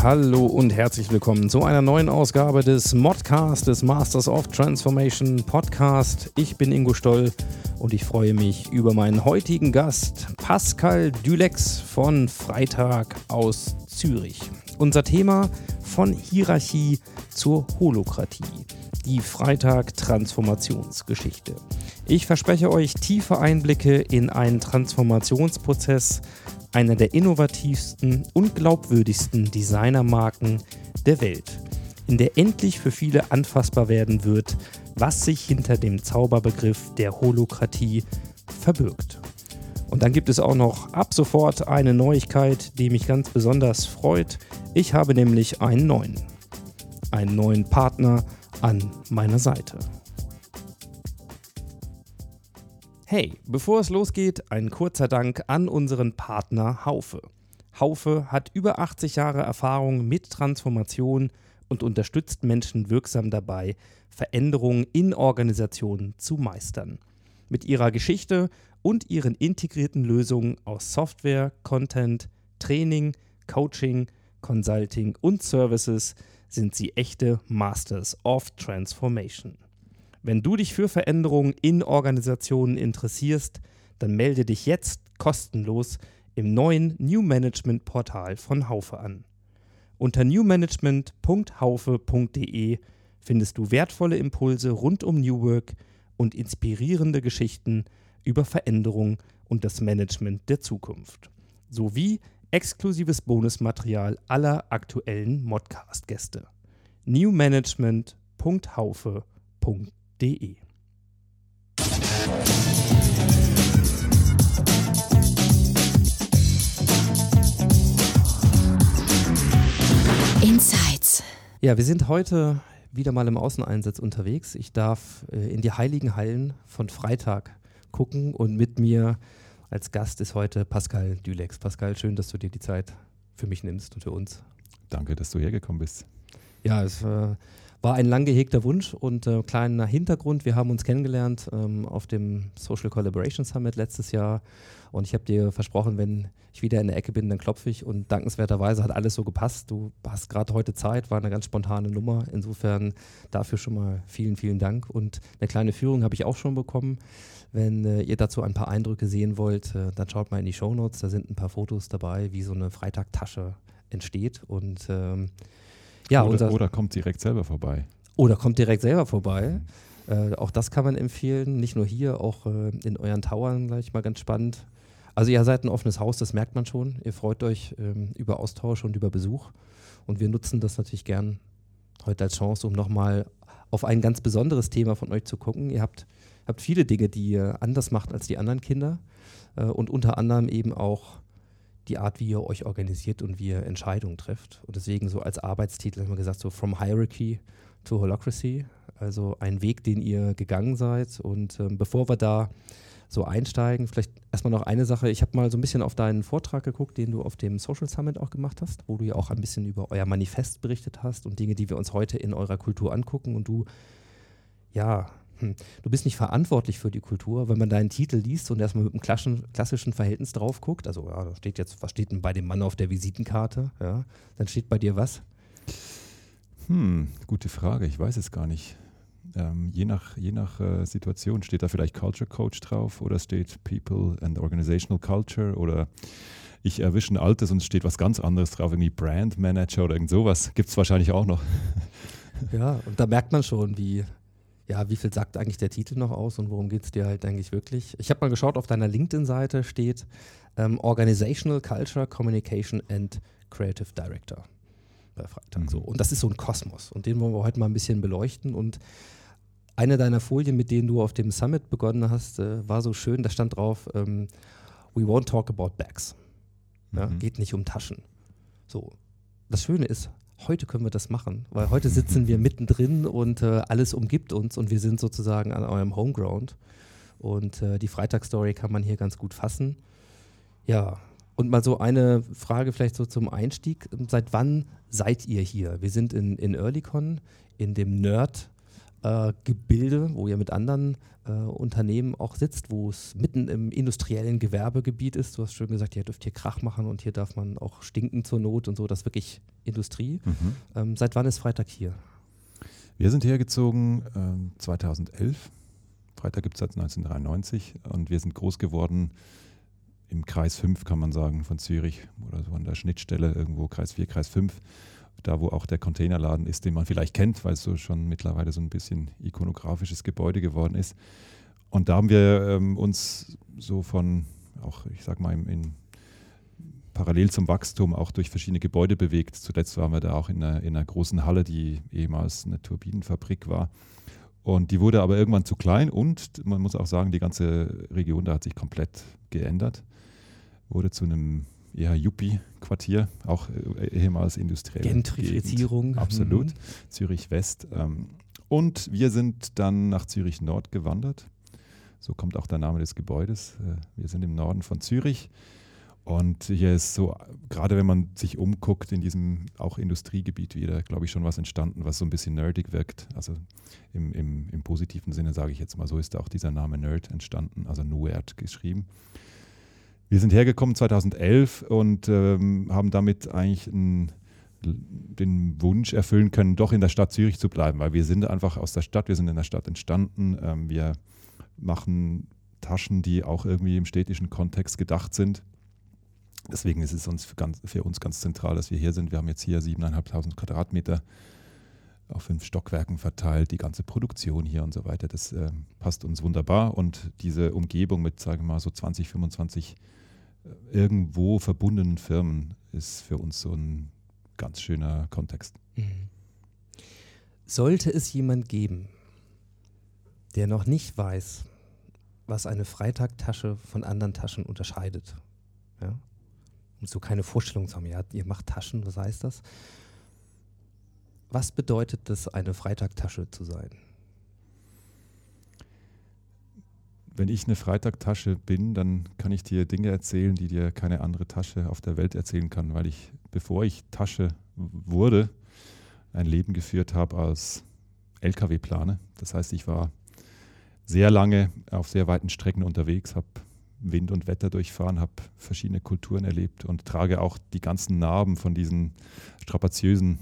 Hallo und herzlich willkommen zu einer neuen Ausgabe des Modcast, des Masters of Transformation Podcast. Ich bin Ingo Stoll und ich freue mich über meinen heutigen Gast, Pascal Dülex von Freitag aus Zürich. Unser Thema von Hierarchie zur Holokratie. Die Freitag-Transformationsgeschichte. Ich verspreche euch tiefe Einblicke in einen Transformationsprozess einer der innovativsten und glaubwürdigsten Designermarken der Welt, in der endlich für viele anfassbar werden wird, was sich hinter dem Zauberbegriff der Holokratie verbirgt. Und dann gibt es auch noch ab sofort eine Neuigkeit, die mich ganz besonders freut. Ich habe nämlich einen neuen, einen neuen Partner an meiner Seite. Hey, bevor es losgeht, ein kurzer Dank an unseren Partner Haufe. Haufe hat über 80 Jahre Erfahrung mit Transformation und unterstützt Menschen wirksam dabei, Veränderungen in Organisationen zu meistern. Mit ihrer Geschichte und ihren integrierten Lösungen aus Software, Content, Training, Coaching, Consulting und Services sind sie echte Masters of Transformation. Wenn du dich für Veränderungen in Organisationen interessierst, dann melde dich jetzt kostenlos im neuen New Management Portal von Haufe an. Unter newmanagement.haufe.de findest du wertvolle Impulse rund um New Work und inspirierende Geschichten über Veränderung und das Management der Zukunft, sowie exklusives Bonusmaterial aller aktuellen Modcast-Gäste. newmanagement.haufe.de Insights. Ja, wir sind heute wieder mal im Außeneinsatz unterwegs. Ich darf äh, in die heiligen Hallen von Freitag gucken und mit mir als Gast ist heute Pascal Dülex. Pascal, schön, dass du dir die Zeit für mich nimmst und für uns. Danke, dass du hergekommen bist. Ja, es äh, war ein lang gehegter Wunsch und äh, kleiner Hintergrund. Wir haben uns kennengelernt ähm, auf dem Social Collaboration Summit letztes Jahr und ich habe dir versprochen, wenn ich wieder in der Ecke bin, dann klopfe ich und dankenswerterweise hat alles so gepasst. Du hast gerade heute Zeit, war eine ganz spontane Nummer. Insofern dafür schon mal vielen, vielen Dank und eine kleine Führung habe ich auch schon bekommen. Wenn äh, ihr dazu ein paar Eindrücke sehen wollt, äh, dann schaut mal in die Shownotes, da sind ein paar Fotos dabei, wie so eine Freitagtasche entsteht und ähm, ja, oder, unser, oder kommt direkt selber vorbei. oder kommt direkt selber vorbei. Äh, auch das kann man empfehlen. Nicht nur hier, auch äh, in euren Towern gleich mal ganz spannend. Also ihr seid ein offenes Haus, das merkt man schon. Ihr freut euch ähm, über Austausch und über Besuch. Und wir nutzen das natürlich gern heute als Chance, um nochmal auf ein ganz besonderes Thema von euch zu gucken. Ihr habt, habt viele Dinge, die ihr anders macht als die anderen Kinder. Äh, und unter anderem eben auch die Art, wie ihr euch organisiert und wie ihr Entscheidungen trifft. Und deswegen so als Arbeitstitel haben wir gesagt, so From Hierarchy to Holacracy, also ein Weg, den ihr gegangen seid. Und ähm, bevor wir da so einsteigen, vielleicht erstmal noch eine Sache. Ich habe mal so ein bisschen auf deinen Vortrag geguckt, den du auf dem Social Summit auch gemacht hast, wo du ja auch ein bisschen über euer Manifest berichtet hast und Dinge, die wir uns heute in eurer Kultur angucken. Und du, ja, hm, du bist nicht verantwortlich für die Kultur. Wenn man deinen Titel liest und erstmal mit einem klassischen, klassischen Verhältnis drauf guckt, also ja, da steht jetzt, was steht denn bei dem Mann auf der Visitenkarte? Ja, dann steht bei dir was? Hm, gute Frage, ich weiß es gar nicht. Ähm, je nach, je nach äh, Situation steht da vielleicht Culture Coach drauf oder steht People and Organizational Culture oder ich erwische ein altes und es steht was ganz anderes drauf, irgendwie Brand Manager oder irgend sowas. Gibt es wahrscheinlich auch noch. Ja, und da merkt man schon, wie, ja, wie viel sagt eigentlich der Titel noch aus und worum geht es dir halt eigentlich wirklich? Ich habe mal geschaut, auf deiner LinkedIn-Seite steht ähm, Organizational Culture, Communication and Creative Director bei Freitag. Mhm. So. Und das ist so ein Kosmos und den wollen wir heute mal ein bisschen beleuchten und eine deiner Folien, mit denen du auf dem Summit begonnen hast, äh, war so schön, da stand drauf, ähm, we won't talk about bags. Ja, Mhm. Geht nicht um Taschen. So. Das Schöne ist, heute können wir das machen, weil heute sitzen wir mittendrin und äh, alles umgibt uns und wir sind sozusagen an eurem Homeground. Und äh, die Freitagsstory kann man hier ganz gut fassen. Ja, und mal so eine Frage vielleicht so zum Einstieg. Seit wann seid ihr hier? Wir sind in, in Earlycon, in dem Nerd äh, Gebilde, wo ihr mit anderen äh, Unternehmen auch sitzt, wo es mitten im industriellen Gewerbegebiet ist. Du hast schön gesagt, ihr dürft hier Krach machen und hier darf man auch stinken zur Not und so. Das ist wirklich Industrie. Mhm. Ähm, seit wann ist Freitag hier? Wir sind hergezogen ähm, 2011. Freitag gibt es seit 1993 und wir sind groß geworden im Kreis 5, kann man sagen, von Zürich oder so an der Schnittstelle irgendwo, Kreis 4, Kreis 5 da wo auch der Containerladen ist, den man vielleicht kennt, weil es so schon mittlerweile so ein bisschen ikonografisches Gebäude geworden ist. Und da haben wir ähm, uns so von, auch ich sag mal, in, in, parallel zum Wachstum auch durch verschiedene Gebäude bewegt. Zuletzt waren wir da auch in einer, in einer großen Halle, die ehemals eine Turbinenfabrik war. Und die wurde aber irgendwann zu klein und man muss auch sagen, die ganze Region da hat sich komplett geändert. Wurde zu einem eher Yuppie-Quartier, auch äh, ehemals industriell. Gentrifizierung. Gegend. Absolut. Mhm. Zürich West. Ähm, und wir sind dann nach Zürich Nord gewandert. So kommt auch der Name des Gebäudes. Äh, wir sind im Norden von Zürich. Und hier ist so, gerade wenn man sich umguckt in diesem auch Industriegebiet wieder, glaube ich, schon was entstanden, was so ein bisschen nerdig wirkt. Also im, im, im positiven Sinne sage ich jetzt mal, so ist auch dieser Name Nerd entstanden, also Nerd geschrieben. Wir sind hergekommen 2011 und ähm, haben damit eigentlich ein, den Wunsch erfüllen können, doch in der Stadt Zürich zu bleiben, weil wir sind einfach aus der Stadt, wir sind in der Stadt entstanden. Ähm, wir machen Taschen, die auch irgendwie im städtischen Kontext gedacht sind. Deswegen ist es uns für, ganz, für uns ganz zentral, dass wir hier sind. Wir haben jetzt hier 7.500 Quadratmeter auf fünf Stockwerken verteilt, die ganze Produktion hier und so weiter. Das äh, passt uns wunderbar und diese Umgebung mit, sagen wir mal, so 20, 25 irgendwo verbundenen Firmen ist für uns so ein ganz schöner Kontext. Mhm. Sollte es jemand geben, der noch nicht weiß, was eine Freitagtasche von anderen Taschen unterscheidet, ja? und so keine Vorstellung zu haben, ja, ihr macht Taschen, was heißt das? Was bedeutet es, eine Freitagtasche zu sein? wenn ich eine Freitagtasche bin, dann kann ich dir Dinge erzählen, die dir keine andere Tasche auf der Welt erzählen kann, weil ich, bevor ich Tasche wurde, ein Leben geführt habe als Lkw-Planer. Das heißt, ich war sehr lange auf sehr weiten Strecken unterwegs, habe Wind und Wetter durchfahren, habe verschiedene Kulturen erlebt und trage auch die ganzen Narben von diesen strapaziösen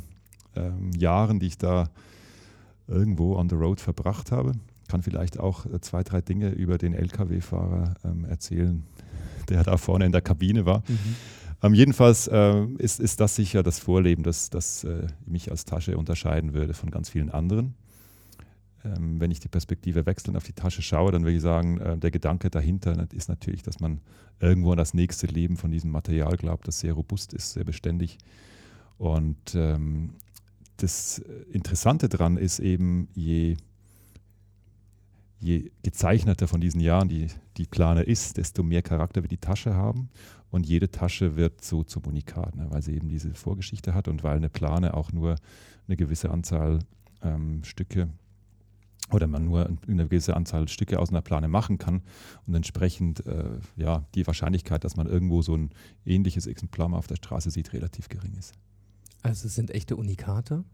ähm, Jahren, die ich da irgendwo on the road verbracht habe kann vielleicht auch äh, zwei, drei Dinge über den Lkw-Fahrer ähm, erzählen, der da vorne in der Kabine war. Mhm. Ähm, jedenfalls äh, ist, ist das sicher das Vorleben, das, das äh, mich als Tasche unterscheiden würde von ganz vielen anderen. Ähm, wenn ich die Perspektive wechseln auf die Tasche schaue, dann würde ich sagen, äh, der Gedanke dahinter ist natürlich, dass man irgendwo an das nächste Leben von diesem Material glaubt, das sehr robust ist, sehr beständig. Und ähm, das Interessante daran ist eben, je je gezeichneter von diesen Jahren die, die Plane ist, desto mehr Charakter wird die Tasche haben. Und jede Tasche wird so zum Unikat, ne, weil sie eben diese Vorgeschichte hat und weil eine Plane auch nur eine gewisse Anzahl ähm, Stücke oder man nur eine gewisse Anzahl Stücke aus einer Plane machen kann und entsprechend äh, ja, die Wahrscheinlichkeit, dass man irgendwo so ein ähnliches Exemplar mal auf der Straße sieht, relativ gering ist. Also es sind echte Unikate.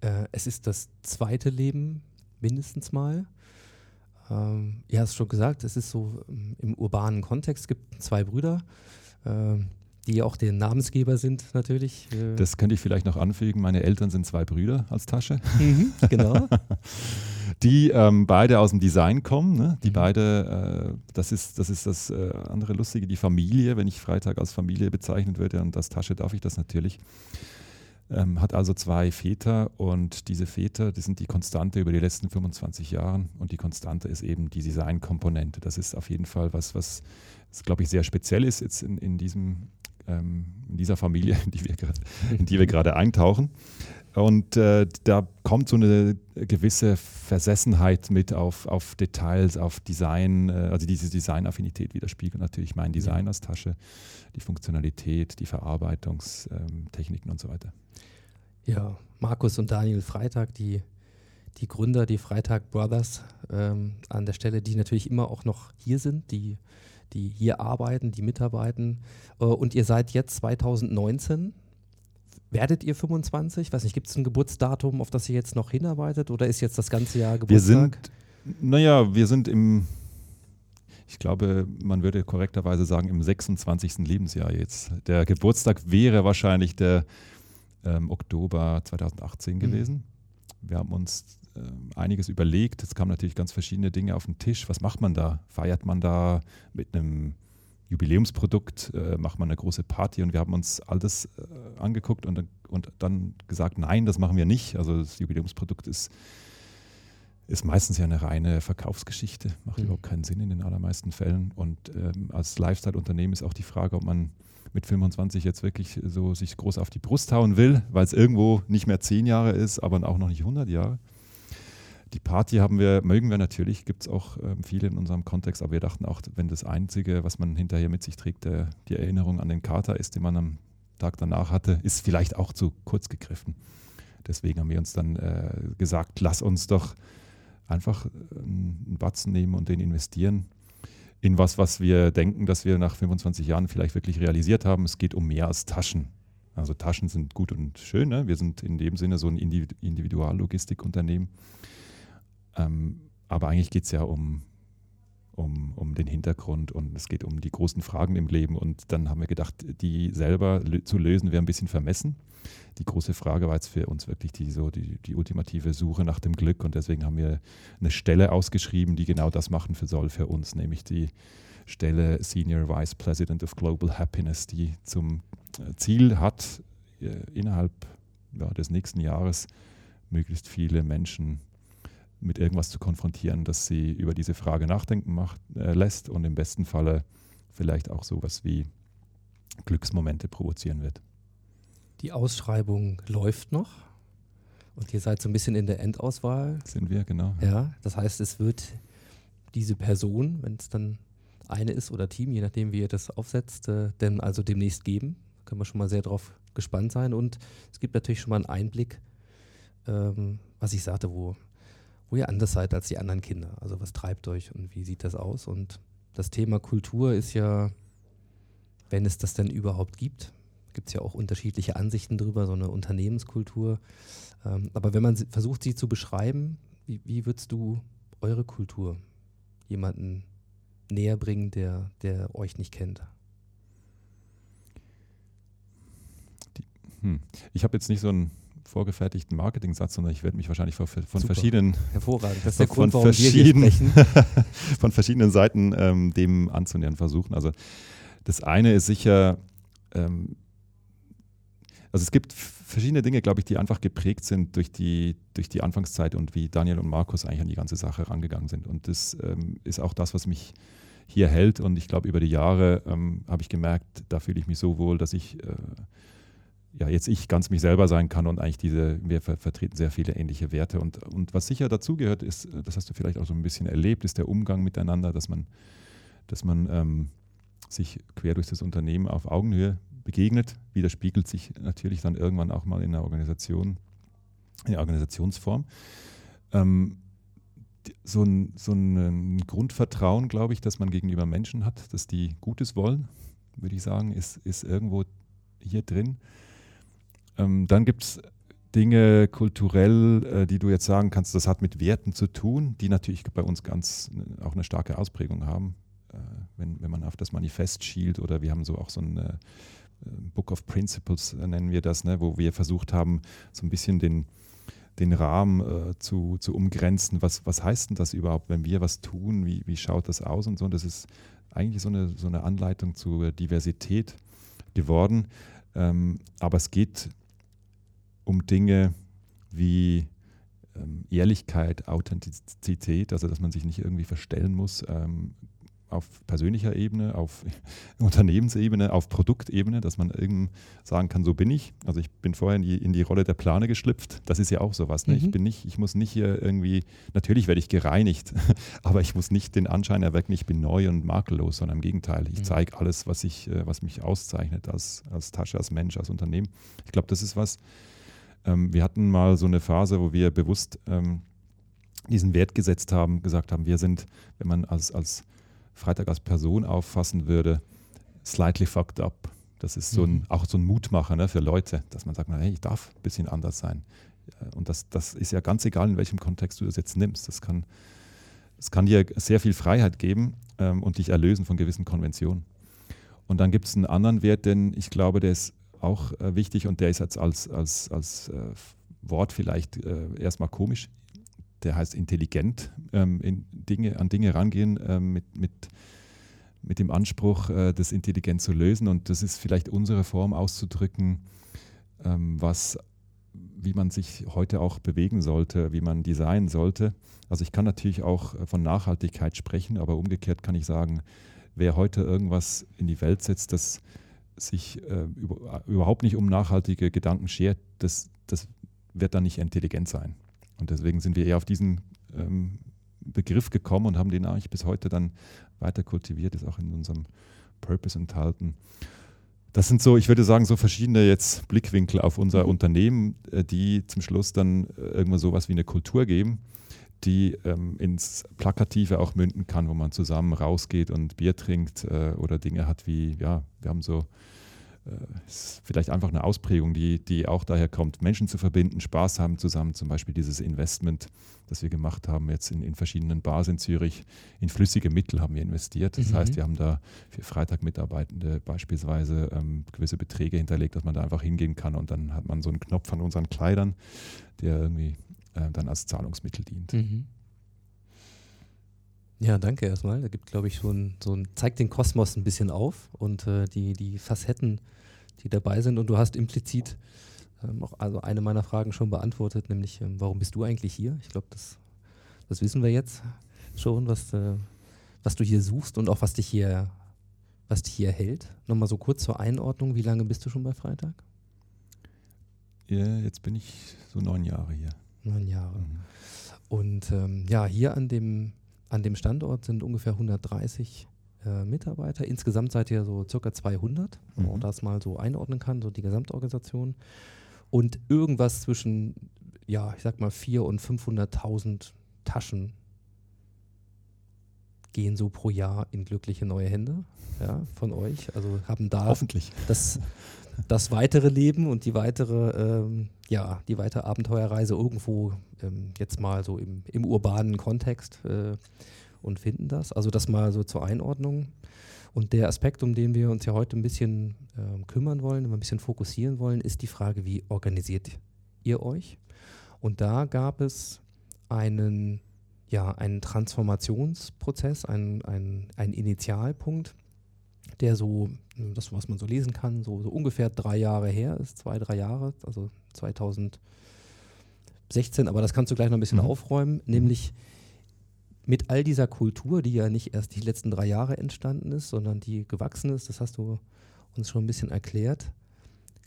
Äh, es ist das zweite Leben mindestens mal. Ähm, ihr hast es schon gesagt, es ist so ähm, im urbanen Kontext, es gibt zwei Brüder, ähm, die auch der Namensgeber sind natürlich. Äh. Das könnte ich vielleicht noch anfügen. Meine Eltern sind zwei Brüder als Tasche. Mhm, genau. die ähm, beide aus dem Design kommen. Ne? Die mhm. beide, äh, das ist das, ist das äh, andere Lustige, die Familie, wenn ich Freitag als Familie bezeichnet würde und als Tasche darf ich das natürlich. Ähm, hat also zwei Väter und diese Väter, das sind die Konstante über die letzten 25 Jahre und die Konstante ist eben die Designkomponente. Das ist auf jeden Fall was, was, glaube ich, sehr speziell ist jetzt in, in, diesem, ähm, in dieser Familie, die in die wir gerade eintauchen. Und äh, da kommt so eine gewisse Versessenheit mit auf, auf Details, auf Design, äh, also diese Designaffinität widerspiegelt natürlich mein Design als Tasche, die Funktionalität, die Verarbeitungstechniken ähm, und so weiter. Ja, Markus und Daniel Freitag, die, die Gründer, die Freitag Brothers ähm, an der Stelle, die natürlich immer auch noch hier sind, die, die hier arbeiten, die mitarbeiten. Äh, und ihr seid jetzt 2019. Werdet ihr 25? Weiß nicht, gibt es ein Geburtsdatum, auf das ihr jetzt noch hinarbeitet oder ist jetzt das ganze Jahr Geburtstag? Wir sind, naja, wir sind im, ich glaube, man würde korrekterweise sagen, im 26. Lebensjahr jetzt. Der Geburtstag wäre wahrscheinlich der ähm, Oktober 2018 gewesen. Wir haben uns ähm, einiges überlegt. Es kamen natürlich ganz verschiedene Dinge auf den Tisch. Was macht man da? Feiert man da mit einem Jubiläumsprodukt? Äh, macht man eine große Party? Und wir haben uns alles äh, angeguckt und, und dann gesagt, nein, das machen wir nicht. Also das Jubiläumsprodukt ist, ist meistens ja eine reine Verkaufsgeschichte. Macht Mhm. überhaupt keinen Sinn in den allermeisten Fällen. Und ähm, als Lifestyle-Unternehmen ist auch die Frage, ob man mit 25 jetzt wirklich so sich groß auf die Brust hauen will, weil es irgendwo nicht mehr 10 Jahre ist, aber auch noch nicht 100 Jahre. Die Party haben wir, mögen wir natürlich, gibt es auch ähm, viele in unserem Kontext, aber wir dachten auch, wenn das Einzige, was man hinterher mit sich trägt, der, die Erinnerung an den Kater ist, den man am Tag danach hatte, ist vielleicht auch zu kurz gegriffen. Deswegen haben wir uns dann äh, gesagt, lass uns doch einfach ähm, einen Batzen nehmen und den investieren in was, was wir denken, dass wir nach 25 Jahren vielleicht wirklich realisiert haben. Es geht um mehr als Taschen. Also Taschen sind gut und schön. Ne? Wir sind in dem Sinne so ein Individu- Individuallogistikunternehmen. Ähm, aber eigentlich geht es ja um, um, um den Hintergrund und es geht um die großen Fragen im Leben. Und dann haben wir gedacht, die selber lö zu lösen, wäre ein bisschen vermessen. Die große Frage war jetzt für uns wirklich die, so die, die ultimative Suche nach dem Glück. Und deswegen haben wir eine Stelle ausgeschrieben, die genau das machen für soll für uns, nämlich die Stelle Senior Vice President of Global Happiness, die zum äh, Ziel hat, äh, innerhalb ja, des nächsten Jahres möglichst viele Menschen mit irgendwas zu konfrontieren, das sie über diese Frage nachdenken macht, äh, lässt und im besten Falle vielleicht auch sowas wie Glücksmomente provozieren wird. Die Ausschreibung läuft noch und ihr seid so ein bisschen in der Endauswahl. Sind wir, genau. Ja, das heißt, es wird diese Person, wenn es dann eine ist oder Team, je nachdem, wie ihr das aufsetzt, äh, denn also demnächst geben. Können wir schon mal sehr drauf gespannt sein. Und es gibt natürlich schon mal einen Einblick, ähm, was ich sagte, wo, wo ihr anders seid als die anderen Kinder. Also was treibt euch und wie sieht das aus? Und das Thema Kultur ist ja, wenn es das denn überhaupt gibt, gibt es ja auch unterschiedliche Ansichten drüber, so eine Unternehmenskultur. Ähm, aber wenn man versucht, sie zu beschreiben, wie, wie würdest du eure Kultur jemanden näher bringen, der, der euch nicht kennt? Hm. Ich habe jetzt nicht so einen vorgefertigten Marketing-Satz, sondern ich werde mich wahrscheinlich von, von verschiedenen Hervorragend. Das ist der von Grund, warum wir hier verschiedenen- sprechen. von verschiedenen Seiten ähm, dem anzunähern versuchen. Also das eine ist sicher, ähm, also es gibt verschiedene Dinge, glaube ich, die einfach geprägt sind durch die, durch die Anfangszeit und wie Daniel und Markus eigentlich an die ganze Sache rangegangen sind. Und das ähm, ist auch das, was mich hier hält. Und ich glaube, über die Jahre ähm, habe ich gemerkt, da fühle ich mich so wohl, dass ich äh, ja, jetzt ich ganz mich selber sein kann und eigentlich diese, wir ver vertreten sehr viele ähnliche Werte. Und, und was sicher dazugehört, ist, äh, das hast du vielleicht auch so ein bisschen erlebt, ist der Umgang miteinander, dass man, dass man ähm, sich quer durch das Unternehmen auf Augenhöhe begegnet, widerspiegelt sich natürlich dann irgendwann auch mal in der Organisation, in der Organisationsform. Ähm, so ein, so ein Grundvertrauen, glaube ich, dass man gegenüber Menschen hat, dass die Gutes wollen, würde ich sagen, ist, ist irgendwo hier drin. Ähm, dann gibt es Dinge kulturell, äh, die du jetzt sagen kannst, das hat mit Werten zu tun, die natürlich bei uns ganz äh, auch eine starke Ausprägung haben. Äh, wenn, wenn man auf das Manifest schielt oder wir haben so auch so ein Book of Principles, nennen wir das, ne, wo wir versucht haben, so ein bisschen den, den Rahmen äh, zu, zu umgrenzen. Was, was heißt denn das überhaupt, wenn wir was tun? Wie, wie schaut das aus und so? Das ist eigentlich so eine, so eine Anleitung zur Diversität geworden. Ähm, aber es geht um Dinge wie ähm, Ehrlichkeit, Authentizität, also dass man sich nicht irgendwie verstellen muss ähm, auf persönlicher Ebene, auf Unternehmensebene, auf Produktebene, dass man irgend sagen kann, so bin ich. Also ich bin vorher in die, in die Rolle der Plane geschlüpft. Das ist ja auch sowas. Ne? Mhm. Ich bin nicht, ich muss nicht hier irgendwie, natürlich werde ich gereinigt, aber ich muss nicht den Anschein erwecken, ich bin neu und makellos, sondern im Gegenteil. Ich Mhm. zeige alles, was ich, äh, was mich auszeichnet als, als Tasche, als Mensch, als Unternehmen. Ich glaube, das ist was, Ähm, wir hatten mal so eine Phase, wo wir bewusst ähm, diesen Wert gesetzt haben, gesagt haben, wir sind, wenn man als, als Freitag als Person auffassen würde, slightly fucked up. Das ist so ein, Mhm. auch so ein Mutmacher ne, für Leute, dass man sagt, hey, ich darf ein bisschen anders sein. Äh, Und das, das ist ja ganz egal, in welchem Kontext du das jetzt nimmst. Das kann, das kann dir sehr viel Freiheit geben ähm, und dich erlösen von gewissen Konventionen. Und dann gibt es einen anderen Wert, denn ich glaube, der ist auch äh, wichtig und der ist jetzt als, als, als äh, Wort vielleicht äh, erstmal komisch. Der heißt intelligent, ähm, in Dinge, an Dinge rangehen ähm, mit, mit, mit dem Anspruch, äh, das intelligent zu lösen. Und das ist vielleicht unsere Form auszudrücken, ähm, was, wie man sich heute auch bewegen sollte, wie man designen sollte. Also ich kann natürlich auch äh, von Nachhaltigkeit sprechen, aber umgekehrt kann ich sagen, wer heute irgendwas in die Welt setzt, das sich äh, über, überhaupt nicht um nachhaltige Gedanken schert, das, das wird dann nicht intelligent sein. Und deswegen sind wir eher auf diesen ähm, Begriff gekommen und haben den eigentlich bis heute dann weiter kultiviert, ist auch in unserem Purpose enthalten. Das sind so, ich würde sagen, so verschiedene jetzt Blickwinkel auf unser Unternehmen, äh, die zum Schluss dann äh, irgendwann sowas wie eine Kultur geben, die ähm, ins Plakative auch münden kann, wo man zusammen rausgeht und Bier trinkt äh, oder Dinge hat wie, ja, wir haben so, äh, ist vielleicht einfach eine Ausprägung, die, die auch daher kommt, Menschen zu verbinden, Spaß haben zusammen, zum Beispiel dieses Investment, das wir gemacht haben jetzt in, in verschiedenen Bars in Zürich, in flüssige Mittel haben wir investiert. Das Mhm. heißt, wir haben da für Freitag-Mitarbeitende beispielsweise ähm, gewisse Beträge hinterlegt, dass man da einfach hingehen kann und dann hat man so einen Knopf an unseren Kleidern, der irgendwie äh, dann als Zahlungsmittel dient. Mhm. Ja, danke erstmal. Da gibt, glaube ich, so ein, so ein, zeigt den Kosmos ein bisschen auf und äh, die, die Facetten, die dabei sind. Und du hast implizit ähm, auch also eine meiner Fragen schon beantwortet, nämlich ähm, warum bist du eigentlich hier? Ich glaube, das, das wissen wir jetzt schon, was, äh, was du hier suchst und auch was dich hier, was dich hier hält. Nochmal so kurz zur Einordnung, wie lange bist du schon bei Freitag? Ja, jetzt bin ich so neun Jahre hier. Neun Jahre. Mhm. Und ähm, ja, hier an dem, an dem Standort sind ungefähr 130 äh, Mitarbeiter. Insgesamt seid ihr so circa 200, wenn man Mhm. das mal so einordnen kann, so die Gesamtorganisation. Und irgendwas zwischen, ja, ich sag mal 400.000 und 500.000 Taschen gehen so pro Jahr in glückliche neue Hände ja, von euch. Also haben da Hoffentlich. das, das weitere Leben und die weitere, ähm, ja, die weitere Abenteuerreise irgendwo ähm, jetzt mal so im, im urbanen Kontext äh, und finden das. Also das mal so zur Einordnung. Und der Aspekt, um den wir uns ja heute ein bisschen ähm, kümmern wollen, ein bisschen fokussieren wollen, ist die Frage, wie organisiert ihr euch? Und da gab es einen, ja, einen Transformationsprozess, einen, einen, einen Initialpunkt, der so, das was man so lesen kann, so, so ungefähr drei Jahre her ist, zwei, drei Jahre, also 2016, aber das kannst du gleich noch ein bisschen Mhm. aufräumen, nämlich mit all dieser Kultur, die ja nicht erst die letzten drei Jahre entstanden ist, sondern die gewachsen ist, das hast du uns schon ein bisschen erklärt,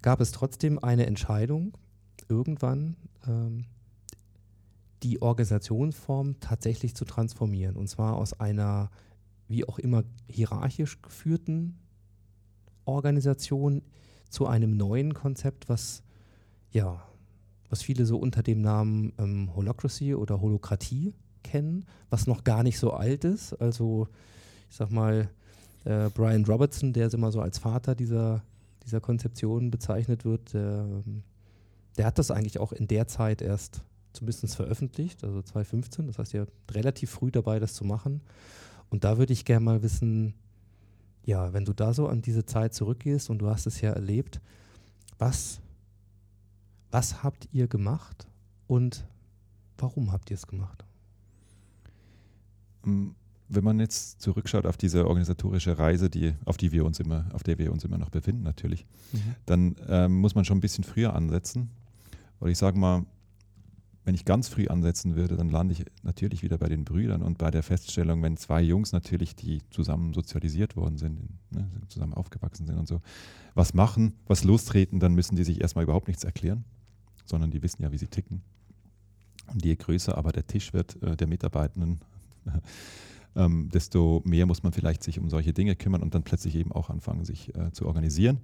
gab es trotzdem eine Entscheidung, irgendwann ähm, die Organisationsform tatsächlich zu transformieren. Und zwar aus einer, wie auch immer, hierarchisch geführten Organisation zu einem neuen Konzept, was ja, was viele so unter dem Namen ähm, Holocracy oder Holokratie kennen, was noch gar nicht so alt ist. Also ich sag mal, äh, Brian Robertson, der immer so als Vater dieser, dieser Konzeption bezeichnet wird, der, ähm, der hat das eigentlich auch in der Zeit erst zumindest veröffentlicht, also 2015. Das heißt, er relativ früh dabei, das zu machen. Und da würde ich gerne mal wissen, ja, wenn du da so an diese Zeit zurückgehst und du hast es ja erlebt, was, was habt ihr gemacht und warum habt ihr es gemacht? Mm, Wenn man jetzt zurückschaut auf diese organisatorische Reise, die, auf die wir uns immer, auf der wir uns immer noch befinden, natürlich, dann ähm, muss man schon ein bisschen früher ansetzen. Weil ich sage mal, wenn ich ganz früh ansetzen würde, dann lande ich natürlich wieder bei den Brüdern und bei der Feststellung, wenn zwei Jungs natürlich, die zusammen sozialisiert worden sind, ne, zusammen aufgewachsen sind und so, was machen, was lostreten, dann müssen die sich erstmal überhaupt nichts erklären, sondern die wissen ja, wie sie ticken. Und je größer aber der Tisch wird äh, der Mitarbeitenden, ähm, desto mehr muss man vielleicht sich um solche Dinge kümmern und dann plötzlich eben auch anfangen, sich äh, zu organisieren.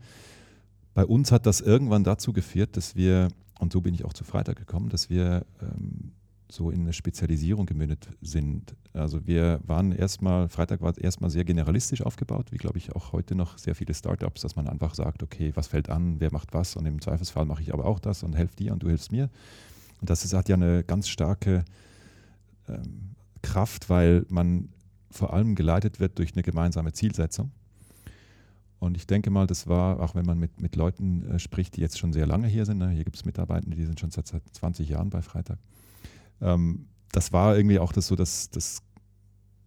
Bei uns hat das irgendwann dazu geführt, dass wir und so bin ich auch zu Freitag gekommen, dass wir ähm, so in eine Spezialisierung gemündet sind. Also wir waren erstmal, Freitag war erstmal sehr generalistisch aufgebaut, wie glaube ich auch heute noch sehr viele Startups, dass man einfach sagt, okay, was fällt an, wer macht was und im Zweifelsfall mache ich aber auch das und helfe dir und du hilfst mir. Und das ist, hat ja eine ganz starke ähm, Kraft, weil man vor allem geleitet wird durch eine gemeinsame Zielsetzung. Und ich denke mal, das war, auch wenn man mit, mit Leuten äh, spricht, die jetzt schon sehr lange hier sind, ne? hier gibt es Mitarbeitende, die sind schon seit, seit 20 Jahren bei Freitag. Ähm, das war irgendwie auch das so, das, das,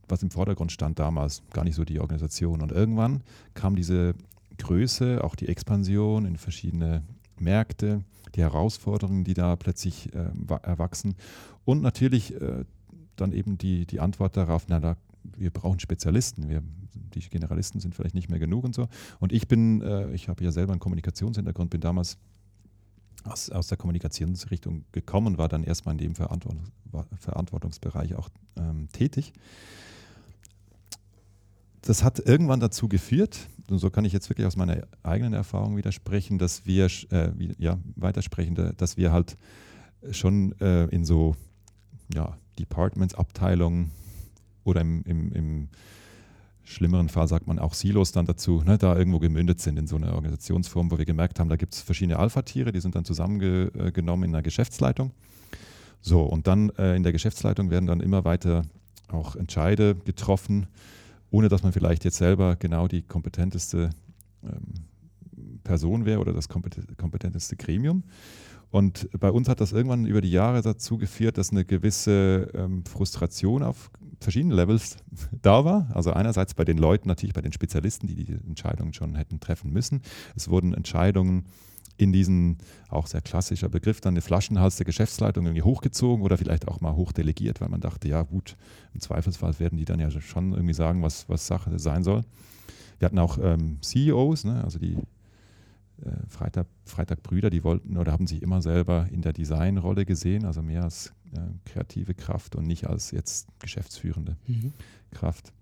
was im Vordergrund stand damals, gar nicht so die Organisation. Und irgendwann kam diese Größe, auch die Expansion in verschiedene Märkte, die Herausforderungen, die da plötzlich äh, erwachsen und natürlich äh, dann eben die, die Antwort darauf, na, da, wir brauchen Spezialisten, wir, die Generalisten sind vielleicht nicht mehr genug und so. Und ich bin, äh, ich habe ja selber einen Kommunikationshintergrund, bin damals aus, aus der Kommunikationsrichtung gekommen, war dann erstmal in dem Verantwortungs Verantwortungsbereich auch ähm, tätig. Das hat irgendwann dazu geführt, und so kann ich jetzt wirklich aus meiner eigenen Erfahrung widersprechen, dass wir, äh, ja, weitersprechen, dass wir halt schon äh, in so ja, Departments, Abteilungen oder im, im, im schlimmeren Fall sagt man auch Silos dann dazu, ne, da irgendwo gemündet sind in so einer Organisationsform, wo wir gemerkt haben, da gibt es verschiedene Alpha-Tiere, die sind dann zusammengenommen in einer Geschäftsleitung. So, und dann äh, in der Geschäftsleitung werden dann immer weiter auch Entscheide getroffen, ohne dass man vielleicht jetzt selber genau die kompetenteste ähm, Person wäre oder das kompetenteste Gremium. Und bei uns hat das irgendwann über die Jahre dazu geführt, dass eine gewisse ähm, Frustration auf verschiedenen Levels da war. Also einerseits bei den Leuten, natürlich bei den Spezialisten, die die Entscheidungen schon hätten treffen müssen. Es wurden Entscheidungen in diesen, auch sehr klassischer Begriff, dann eine Flaschenhals der Geschäftsleitung irgendwie hochgezogen oder vielleicht auch mal hochdelegiert, weil man dachte, ja gut, im Zweifelsfall werden die dann ja schon irgendwie sagen, was, was Sache sein soll. Wir hatten auch ähm, CEOs, ne, also die Freitag, Freitag Brüder, die wollten oder haben sich immer selber in der Designrolle gesehen, also mehr als äh, kreative Kraft und nicht als jetzt geschäftsführende mhm. Kraft.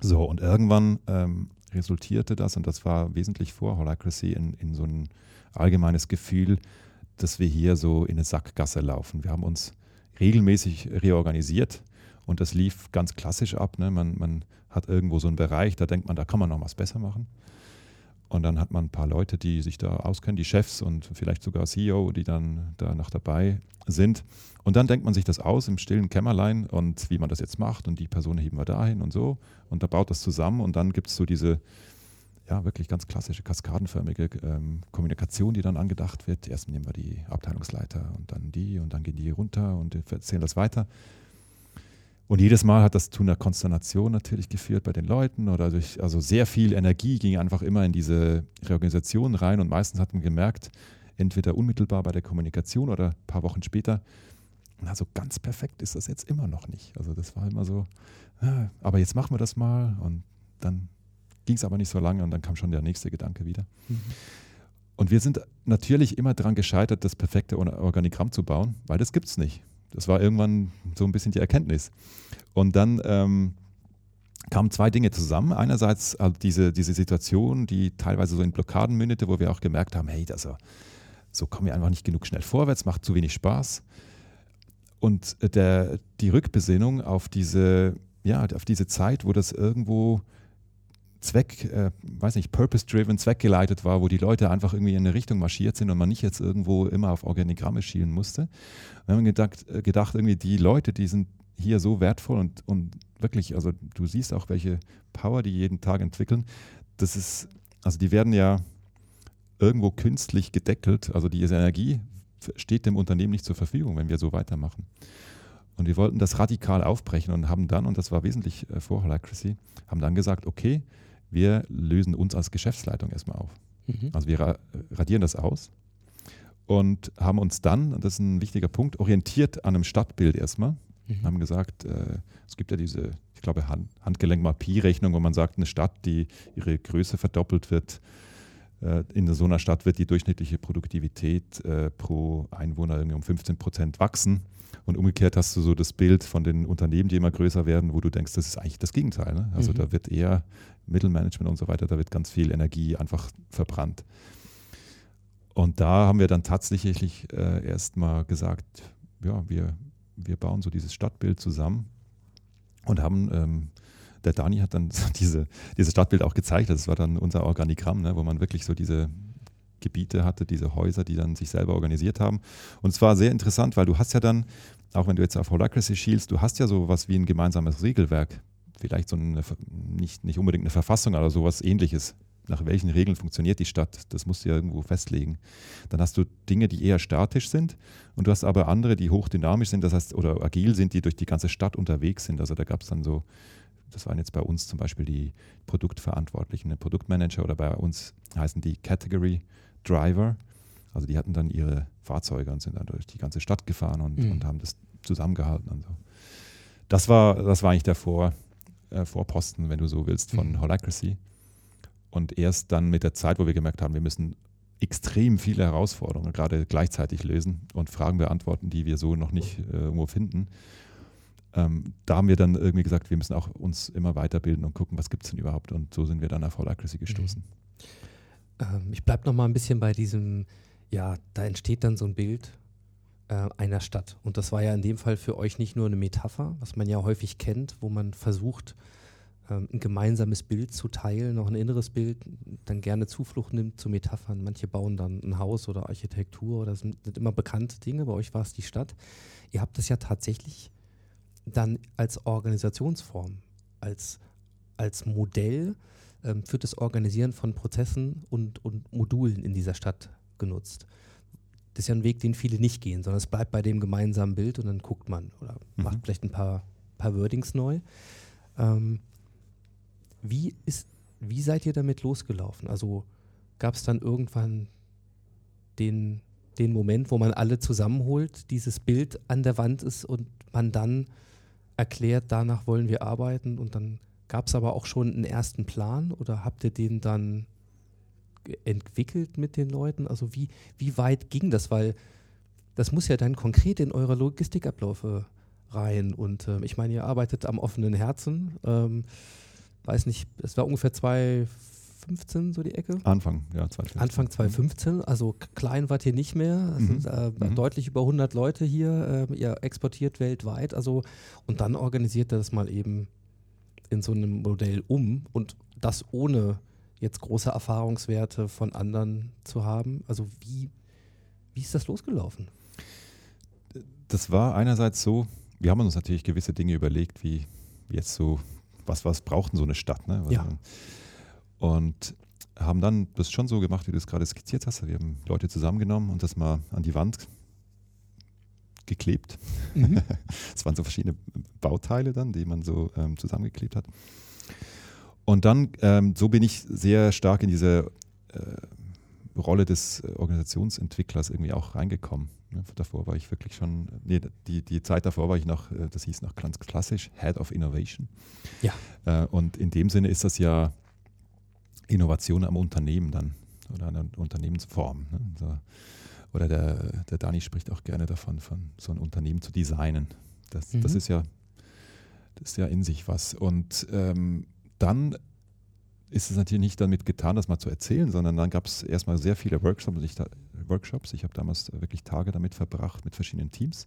So, und irgendwann ähm, resultierte das, und das war wesentlich vor Holacracy, in, in so ein allgemeines Gefühl, dass wir hier so in eine Sackgasse laufen. Wir haben uns regelmäßig reorganisiert und das lief ganz klassisch ab. Ne? Man, man hat irgendwo so einen Bereich, da denkt man, da kann man noch was besser machen. Und dann hat man ein paar Leute, die sich da auskennen, die Chefs und vielleicht sogar CEO, die dann da noch dabei sind. Und dann denkt man sich das aus im stillen Kämmerlein und wie man das jetzt macht und die Person heben wir dahin und so. Und da baut das zusammen und dann gibt es so diese, ja, wirklich ganz klassische kaskadenförmige ähm, Kommunikation, die dann angedacht wird. Erst nehmen wir die Abteilungsleiter und dann die und dann gehen die runter und erzählen das weiter. Und jedes Mal hat das zu einer Konsternation natürlich geführt bei den Leuten oder durch, also sehr viel Energie ging einfach immer in diese Reorganisation rein und meistens hat man gemerkt, entweder unmittelbar bei der Kommunikation oder ein paar Wochen später, na, so ganz perfekt ist das jetzt immer noch nicht. Also das war immer so, ah, aber jetzt machen wir das mal und dann ging es aber nicht so lange und dann kam schon der nächste Gedanke wieder. Mhm. Und wir sind natürlich immer daran gescheitert, das perfekte Organigramm zu bauen, weil das gibt es nicht. Das war irgendwann so ein bisschen die Erkenntnis. Und dann ähm, kamen zwei Dinge zusammen. Einerseits also diese, diese Situation, die teilweise so in Blockaden mündete, wo wir auch gemerkt haben, hey, das, so kommen wir einfach nicht genug schnell vorwärts, macht zu wenig Spaß. Und der, die Rückbesinnung auf diese, ja, auf diese Zeit, wo das irgendwo Zweck, äh, weiß nicht, purpose-driven, zweckgeleitet war, wo die Leute einfach irgendwie in eine Richtung marschiert sind und man nicht jetzt irgendwo immer auf Organigramme schielen musste. Wir haben gedacht, äh, gedacht, irgendwie die Leute, die sind hier so wertvoll und, und wirklich, also du siehst auch, welche Power die jeden Tag entwickeln. Das ist, also die werden ja irgendwo künstlich gedeckelt, also diese Energie steht dem Unternehmen nicht zur Verfügung, wenn wir so weitermachen. Und wir wollten das radikal aufbrechen und haben dann, und das war wesentlich äh, vor Holacracy, haben dann gesagt, okay, wir lösen uns als Geschäftsleitung erstmal auf. Mhm. Also wir radieren das aus und haben uns dann, und das ist ein wichtiger Punkt, orientiert an einem Stadtbild erstmal. Mhm. Haben gesagt, äh, es gibt ja diese, ich glaube, Hand, Handgelenk-Mapie-Rechnung, wo man sagt, eine Stadt, die ihre Größe verdoppelt wird, äh, in so einer Stadt wird die durchschnittliche Produktivität äh, pro Einwohner irgendwie um 15 Prozent wachsen. Und umgekehrt hast du so das Bild von den Unternehmen, die immer größer werden, wo du denkst, das ist eigentlich das Gegenteil. Ne? Also mhm. da wird eher Mittelmanagement und so weiter, da wird ganz viel Energie einfach verbrannt. Und da haben wir dann tatsächlich äh, erstmal gesagt, ja, wir, wir bauen so dieses Stadtbild zusammen und haben, ähm, der Dani hat dann diese, dieses Stadtbild auch gezeigt, das war dann unser Organigramm, ne, wo man wirklich so diese Gebiete hatte, diese Häuser, die dann sich selber organisiert haben. Und es war sehr interessant, weil du hast ja dann, auch wenn du jetzt auf Holacracy schielst, du hast ja so was wie ein gemeinsames Regelwerk, vielleicht so eine, nicht, nicht unbedingt eine Verfassung, aber sowas ähnliches. Nach welchen Regeln funktioniert die Stadt? Das musst du ja irgendwo festlegen. Dann hast du Dinge, die eher statisch sind und du hast aber andere, die hochdynamisch sind, das heißt, oder agil sind, die durch die ganze Stadt unterwegs sind. Also da gab es dann so, das waren jetzt bei uns zum Beispiel die Produktverantwortlichen, Produktmanager oder bei uns heißen die Category Driver. Also die hatten dann ihre Fahrzeuge und sind dann durch die ganze Stadt gefahren und, Mhm. und haben das zusammengehalten und so. Das war, das war eigentlich der Vor, äh, Vorposten, wenn du so willst, von Mhm. Holacracy. Und erst dann mit der Zeit, wo wir gemerkt haben, wir müssen extrem viele Herausforderungen gerade gleichzeitig lösen und Fragen beantworten, die wir so noch nicht äh, irgendwo finden. Ähm, da haben wir dann irgendwie gesagt, wir müssen auch uns immer weiterbilden und gucken, was gibt es denn überhaupt. Und so sind wir dann auf Holacracy gestoßen. Ähm, ich bleibe noch mal ein bisschen bei diesem, ja, da entsteht dann so ein Bild äh, einer Stadt. Und das war ja in dem Fall für euch nicht nur eine Metapher, was man ja häufig kennt, wo man versucht, ähm, ein gemeinsames Bild zu teilen, noch ein inneres Bild, dann gerne Zuflucht nimmt zu Metaphern. Manche bauen dann ein Haus oder Architektur oder sind, sind immer bekannte Dinge. Bei euch war es die Stadt. Ihr habt es ja tatsächlich dann als Organisationsform, als, als Modell ähm, für das Organisieren von Prozessen und, und Modulen in dieser Stadt genutzt. Das ist ja ein Weg, den viele nicht gehen, sondern es bleibt bei dem gemeinsamen Bild und dann guckt man oder Mhm. macht vielleicht ein paar, paar Wordings neu. Ähm, wie, ist, wie seid ihr damit losgelaufen? Also gab es dann irgendwann den, den Moment, wo man alle zusammenholt, dieses Bild an der Wand ist und man dann erklärt, danach wollen wir arbeiten und dann gab es aber auch schon einen ersten Plan oder habt ihr den dann entwickelt mit den Leuten? Also wie, wie weit ging das? Weil das muss ja dann konkret in eure Logistikabläufe rein und ähm, ich meine, ihr arbeitet am offenen Herzen. Ähm, weiß nicht, es war ungefähr 2015 so die Ecke. Anfang, ja, 2015. Anfang 2015, also klein wart ihr nicht mehr, es Mhm. sind äh, Mhm. deutlich über 100 Leute hier, äh, ihr exportiert weltweit, also und dann organisiert ihr das mal eben in so einem Modell um und das ohne jetzt große Erfahrungswerte von anderen zu haben. Also wie, wie ist das losgelaufen? Das war einerseits so, wir haben uns natürlich gewisse Dinge überlegt, wie jetzt so, was, was braucht denn so eine Stadt? Ne? Ja. Und haben dann das schon so gemacht, wie du es gerade skizziert hast. Wir haben Leute zusammengenommen und das mal an die Wand geklebt. Es waren so verschiedene Bauteile dann, die man so ähm, zusammengeklebt hat. Und dann, ähm, so bin ich sehr stark in diese äh, Rolle des äh, Organisationsentwicklers irgendwie auch reingekommen. Ne? Davor war ich wirklich schon, nee, die, die Zeit davor war ich noch, äh, das hieß noch ganz klassisch, Head of Innovation. Ja. Äh, und in dem Sinne ist das ja Innovation am Unternehmen dann oder einer Unternehmensform. Ne? So. Oder der, der Dani spricht auch gerne davon, von so ein Unternehmen zu designen. Das, das Mhm. ist ja das ist ja in sich was. Und ähm, dann ist es natürlich nicht damit getan, das mal zu erzählen, sondern dann gab es erstmal sehr viele Workshops. Ich, Workshops. ich habe damals wirklich Tage damit verbracht mit verschiedenen Teams,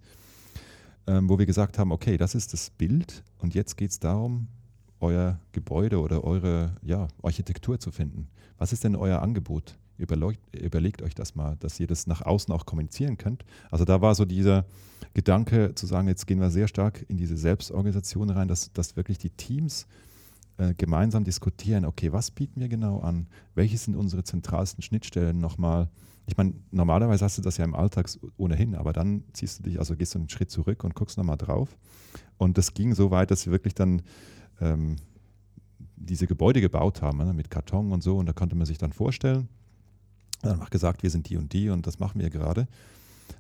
ähm, wo wir gesagt haben, okay, das ist das Bild und jetzt geht es darum, euer Gebäude oder eure ja, Architektur zu finden. Was ist denn euer Angebot? Überleucht, überlegt euch das mal, dass ihr das nach außen auch kommunizieren könnt. Also da war so dieser Gedanke zu sagen, jetzt gehen wir sehr stark in diese Selbstorganisation rein, dass, dass wirklich die Teams äh, gemeinsam diskutieren, okay, was bieten wir genau an? Welche sind unsere zentralsten Schnittstellen nochmal? Ich meine, normalerweise hast du das ja im Alltag ohnehin, aber dann ziehst du dich, also gehst du einen Schritt zurück und guckst nochmal drauf. Und das ging so weit, dass wir wirklich dann ähm, diese Gebäude gebaut haben, ne, mit Karton und so. Und da konnte man sich dann vorstellen. Dann haben wir gesagt, wir sind die und die und das machen wir gerade.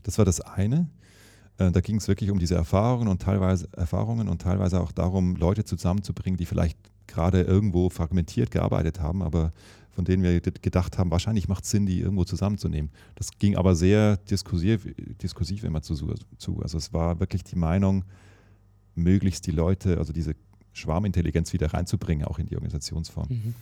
Das war das eine. Äh, Da ging es wirklich um diese Erfahrungen und teilweise Erfahrungen und teilweise auch darum, Leute zusammenzubringen, die vielleicht gerade irgendwo fragmentiert gearbeitet haben, aber von denen wir ge- gedacht haben, wahrscheinlich macht es Sinn, die irgendwo zusammenzunehmen. Das ging aber sehr diskursiv, diskursiv immer zu, zu. Also es war wirklich die Meinung, möglichst die Leute, also diese Schwarmintelligenz wieder reinzubringen, auch in die Organisationsform. Mhm.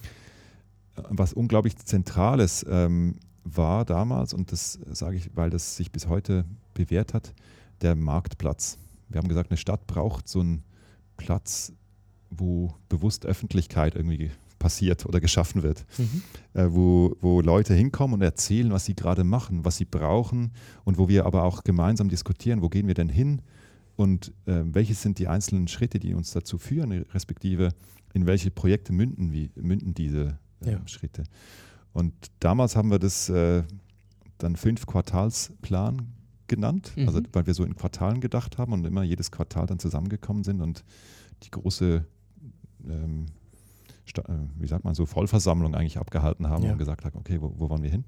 Was unglaublich Zentrales ähm, war damals, und das sage ich, weil das sich bis heute bewährt hat, der Marktplatz. Wir haben gesagt, eine Stadt braucht so einen Platz, wo bewusst Öffentlichkeit irgendwie passiert oder geschaffen wird, Mhm. äh, wo, wo Leute hinkommen und erzählen, was sie gerade machen, was sie brauchen und wo wir aber auch gemeinsam diskutieren, wo gehen wir denn hin und äh, welche sind die einzelnen Schritte, die uns dazu führen, respektive in welche Projekte münden, wie, münden diese äh, Ja. Schritte. Und damals haben wir das äh, dann Fünf-Quartalsplan genannt, Mhm. also weil wir so in Quartalen gedacht haben und immer jedes Quartal dann zusammengekommen sind und die große, ähm, äh, wie sagt man so, Vollversammlung eigentlich abgehalten haben Ja. und gesagt haben, okay, wo, wo wollen wir hin?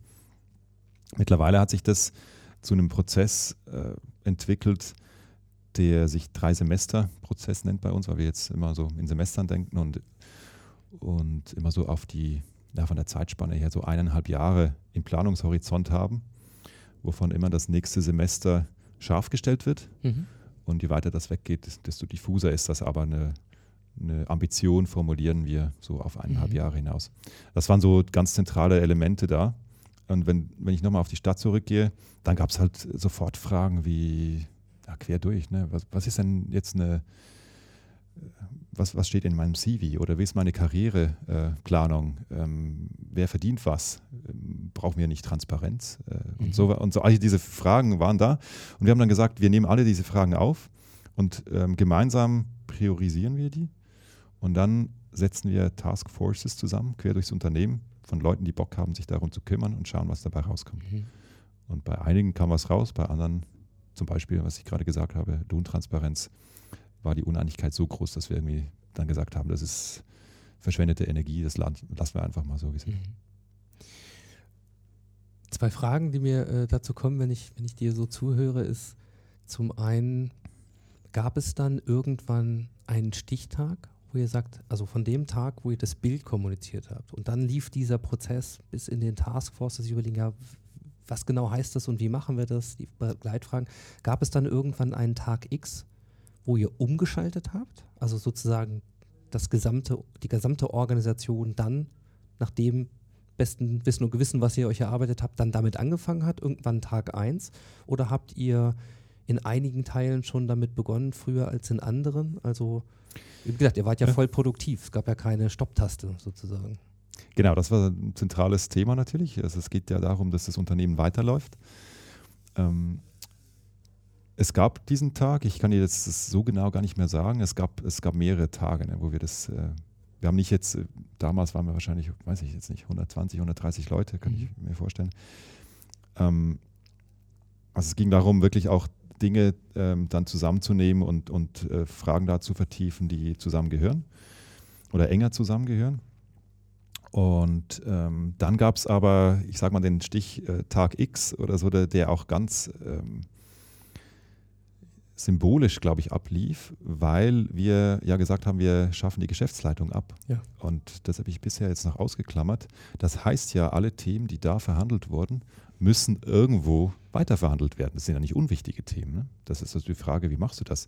Mittlerweile hat sich das zu einem Prozess äh, entwickelt, der sich Drei-Semester-Prozess nennt bei uns, weil wir jetzt immer so in Semestern denken und, und immer so auf die, ja, von der Zeitspanne her so eineinhalb Jahre im Planungshorizont haben, wovon immer das nächste Semester scharf gestellt wird. Mhm. Und je weiter das weggeht, desto diffuser ist das aber eine, eine Ambition, formulieren wir so auf eineinhalb Mhm. Jahre hinaus. Das waren so ganz zentrale Elemente da. Und wenn, wenn ich nochmal auf die Stadt zurückgehe, dann gab es halt sofort Fragen wie, ja, quer durch, ne? was, was ist denn jetzt eine, was, was steht in meinem CV oder wie ist meine Karriereplanung? ähm, wer verdient was? Ähm, brauchen wir nicht Transparenz? Äh, Mhm. und, so, und so, all diese Fragen waren da. Und wir haben dann gesagt, wir nehmen alle diese Fragen auf und ähm, gemeinsam priorisieren wir die. Und dann setzen wir Task Forces zusammen, quer durchs Unternehmen, von Leuten, die Bock haben, sich darum zu kümmern und schauen, was dabei rauskommt. Mhm. Und bei einigen kam was raus, bei anderen, zum Beispiel, was ich gerade gesagt habe, Lohntransparenz, war die Uneinigkeit so groß, dass wir irgendwie dann gesagt haben, das ist verschwendete Energie, das la- lassen wir einfach mal so, wie es ist. Mhm. Zwei Fragen, die mir äh, dazu kommen, wenn ich, wenn ich dir so zuhöre, ist zum einen, gab es dann irgendwann einen Stichtag, wo ihr sagt, also von dem Tag, wo ihr das Bild kommuniziert habt und dann lief dieser Prozess bis in den Taskforce, dass ich überlegen, ja, was genau heißt das und wie machen wir das, die Begleitfragen. Gab es dann irgendwann einen Tag X, wo ihr umgeschaltet habt? Also sozusagen das gesamte, die gesamte Organisation dann, nachdem besten Wissen und Gewissen, was ihr euch erarbeitet habt, dann damit angefangen hat, irgendwann Tag 1? Oder habt ihr in einigen Teilen schon damit begonnen, früher als in anderen? Also, wie gesagt, ihr wart ja Ja. voll produktiv. Es gab ja keine Stopptaste sozusagen. Genau, das war ein zentrales Thema natürlich. Also es geht ja darum, dass das Unternehmen weiterläuft. Ähm, es gab diesen Tag, ich kann dir jetzt das so genau gar nicht mehr sagen, es gab, es gab mehrere Tage, ne, wo wir das, äh, wir haben nicht jetzt, äh, damals waren wir wahrscheinlich, weiß ich jetzt nicht, 120, 130 Leute, kann ich mir vorstellen. Ähm, also es ging darum, wirklich auch Dinge ähm, dann zusammenzunehmen und, und äh, Fragen da zu vertiefen, die zusammengehören oder enger zusammengehören. Und ähm, dann gab es aber, ich sage mal, den Stich äh, Tag X oder so, der, der auch ganz ähm, symbolisch, glaube ich, ablief, weil wir ja gesagt haben, wir schaffen die Geschäftsleitung ab. Ja. Und das habe ich bisher jetzt noch ausgeklammert. Das heißt ja, alle Themen, die da verhandelt wurden, müssen irgendwo weiterverhandelt werden. Das sind ja nicht unwichtige Themen. Ne? Das ist also die Frage, wie machst du das?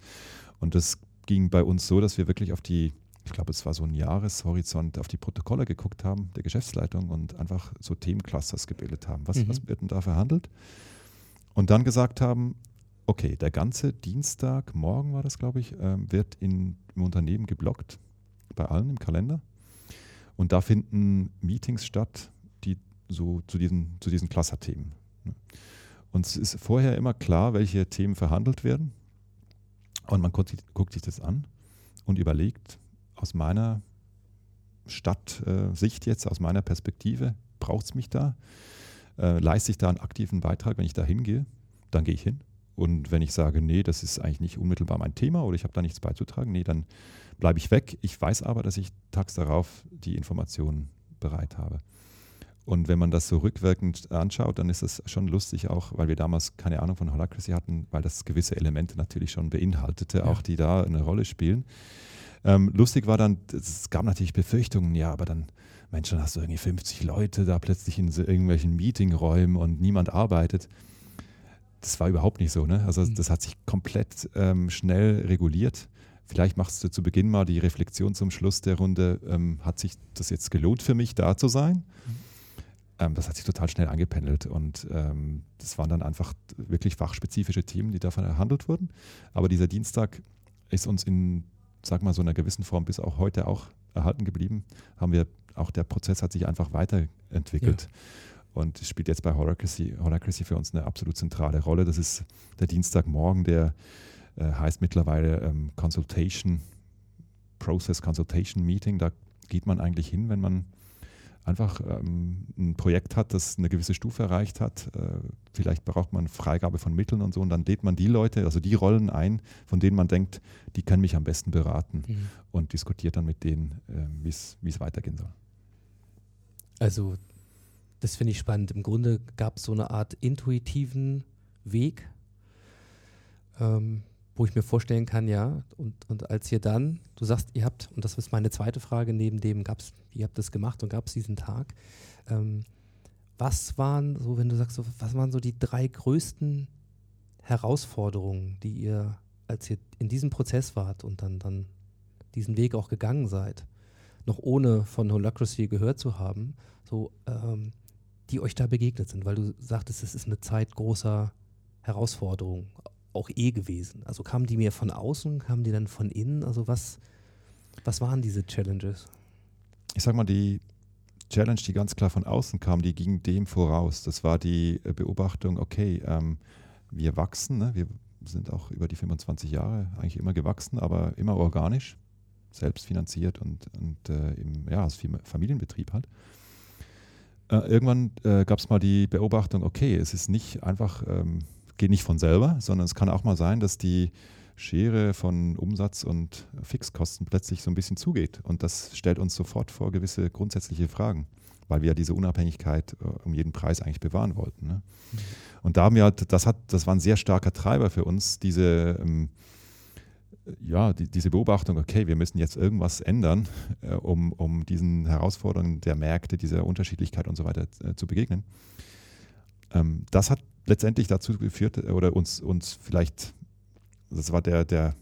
Und das ging bei uns so, dass wir wirklich auf die ich glaube, es war so ein Jahreshorizont, auf die Protokolle geguckt haben der Geschäftsleitung und einfach so Themenclusters gebildet haben. Was, Mhm. was wird denn da verhandelt? Und dann gesagt haben, okay, der ganze Dienstag, morgen war das, glaube ich, ähm, wird in, im Unternehmen geblockt, bei allen im Kalender. Und da finden Meetings statt, die so zu diesen, zu diesen Cluster-Themen. ne? Und es ist vorher immer klar, welche Themen verhandelt werden. Und man guckt, sich- guckt sich das an und überlegt, aus meiner Stadtsicht jetzt, aus meiner Perspektive, braucht es mich da? Äh, leiste ich da einen aktiven Beitrag, wenn ich da hingehe? Dann gehe ich hin. Und wenn ich sage, nee, das ist eigentlich nicht unmittelbar mein Thema oder ich habe da nichts beizutragen, nee, dann bleibe ich weg. Ich weiß aber, dass ich tags darauf die Informationen bereit habe. Und wenn man das so rückwirkend anschaut, dann ist es schon lustig auch, weil wir damals keine Ahnung von Holacracy hatten, weil das gewisse Elemente natürlich schon beinhaltete, Ja. auch die da eine Rolle spielen. Ähm, lustig war dann, es gab natürlich Befürchtungen, ja, aber dann, Mensch, dann hast du irgendwie 50 Leute da plötzlich in so irgendwelchen Meetingräumen und niemand arbeitet. Das war überhaupt nicht so, ne? Also Mhm. das hat sich komplett ähm, schnell reguliert. Vielleicht machst du zu Beginn mal die Reflexion zum Schluss der Runde, ähm, hat sich das jetzt gelohnt für mich, da zu sein? ähm, das hat sich total schnell angependelt und ähm, das waren dann einfach wirklich fachspezifische Themen, die davon erhandelt wurden. Aber dieser Dienstag ist uns in, sag mal, so einer gewissen Form bis auch heute auch erhalten geblieben. Haben wir, auch der Prozess hat sich einfach weiterentwickelt. Ja. Und spielt jetzt bei Holacracy, Holacracy für uns eine absolut zentrale Rolle. Das ist der Dienstagmorgen, der äh, heißt mittlerweile ähm, Consultation, Process Consultation Meeting. Da geht man eigentlich hin, wenn man einfach ähm, ein Projekt hat, das eine gewisse Stufe erreicht hat. Äh, vielleicht braucht man Freigabe von Mitteln und so. Und dann lädt man die Leute, also die Rollen ein, von denen man denkt, die können mich am besten beraten mhm. und diskutiert dann mit denen, äh, wie es weitergehen soll. Also das finde ich spannend. Im Grunde gab es so eine Art intuitiven Weg, ähm, wo ich mir vorstellen kann, ja, und, und als ihr dann, du sagst, ihr habt, und das ist meine zweite Frage, neben dem gab es, ihr habt das gemacht und gab es diesen Tag. Ähm, was waren so, wenn du sagst, so, was waren so die drei größten Herausforderungen, die ihr, als ihr in diesem Prozess wart und dann, dann diesen Weg auch gegangen seid, noch ohne von Holacracy gehört zu haben, so ähm, die euch da begegnet sind? Weil du sagtest, es ist eine Zeit großer Herausforderung auch eh gewesen. Also kamen die mir von außen, kamen die dann von innen? Also was, was waren diese Challenges? Ich sag mal, die Challenge, die ganz klar von außen kam, die ging dem voraus. Das war die äh, Beobachtung, okay, ähm, wir wachsen, ne? wir sind auch über die 25 Jahre eigentlich immer gewachsen, aber immer organisch, selbst finanziert und, und äh, im, ja, als Familienbetrieb halt. Äh, irgendwann äh, gab es mal die Beobachtung, okay, es ist nicht einfach, ähm, geht nicht von selber, sondern es kann auch mal sein, dass die Schere von Umsatz und Fixkosten plötzlich so ein bisschen zugeht. Und das stellt uns sofort vor gewisse grundsätzliche Fragen, weil wir ja diese Unabhängigkeit äh, um jeden Preis eigentlich bewahren wollten. Ne? Und da haben wir halt, das hat, das war ein sehr starker Treiber für uns, diese ähm, ja, die, diese Beobachtung, okay, wir müssen jetzt irgendwas ändern, äh, um, um diesen Herausforderungen der Märkte, dieser Unterschiedlichkeit und so weiter äh, zu begegnen. Ähm, das hat letztendlich dazu geführt äh, oder uns, uns vielleicht, das war der, der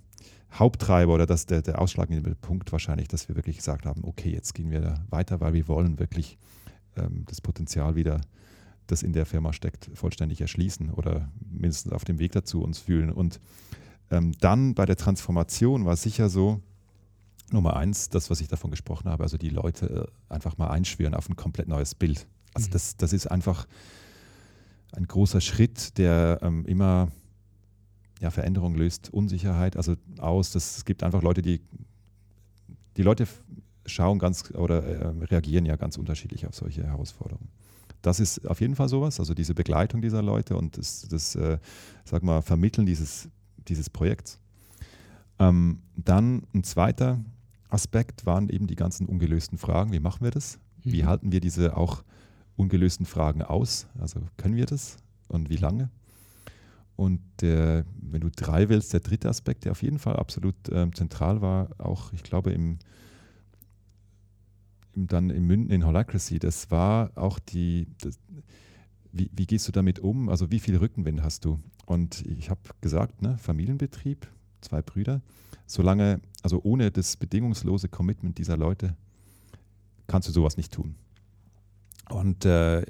Haupttreiber oder das, der, der ausschlaggebende Punkt wahrscheinlich, dass wir wirklich gesagt haben, okay, jetzt gehen wir da weiter, weil wir wollen wirklich ähm, das Potenzial wieder, das in der Firma steckt, vollständig erschließen oder mindestens auf dem Weg dazu uns fühlen. Und ähm, dann bei der Transformation war es sicher so, Nummer eins, das, was ich davon gesprochen habe, also die Leute äh, einfach mal einschwören auf ein komplett neues Bild. Also mhm. das, das ist einfach ein großer Schritt, der ähm, immer ja, Veränderung löst, Unsicherheit also aus. Das, es gibt einfach Leute, die die Leute schauen ganz oder äh, reagieren ja ganz unterschiedlich auf solche Herausforderungen. Das ist auf jeden Fall sowas, also diese Begleitung dieser Leute und das, das äh, sag mal, Vermitteln dieses dieses Projekts. Ähm, dann ein zweiter Aspekt waren eben die ganzen ungelösten Fragen. Wie machen wir das? Mhm. Wie halten wir diese auch ungelösten Fragen aus? Also können wir das und wie lange? Und der, wenn du drei willst, der dritte Aspekt, der auf jeden Fall absolut ähm, zentral war, auch ich glaube im, im dann in Münden in Holacracy, das war auch die, das, wie, wie, gehst du damit um? Also wie viel Rückenwind hast du? Und ich habe gesagt, ne, Familienbetrieb, zwei Brüder, solange, also ohne das bedingungslose Commitment dieser Leute, kannst du sowas nicht tun. Und äh,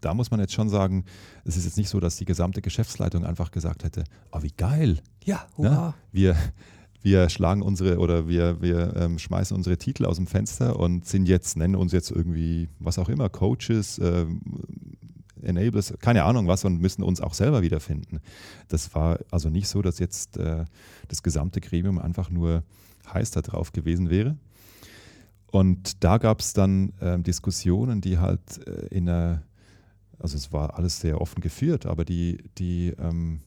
da muss man jetzt schon sagen, es ist jetzt nicht so, dass die gesamte Geschäftsleitung einfach gesagt hätte, oh, wie geil. Ja, hurra. Ne? Wir, wir schlagen unsere oder wir, wir ähm, schmeißen unsere Titel aus dem Fenster und sind jetzt, nennen uns jetzt irgendwie, was auch immer, Coaches, äh, Enablers, keine Ahnung was und müssen uns auch selber wiederfinden. Das war also nicht so, dass jetzt äh, das gesamte Gremium einfach nur heiß da drauf gewesen wäre. Und da gab es dann äh, Diskussionen, die halt äh, in einer, also es war alles sehr offen geführt, aber die, die ähm,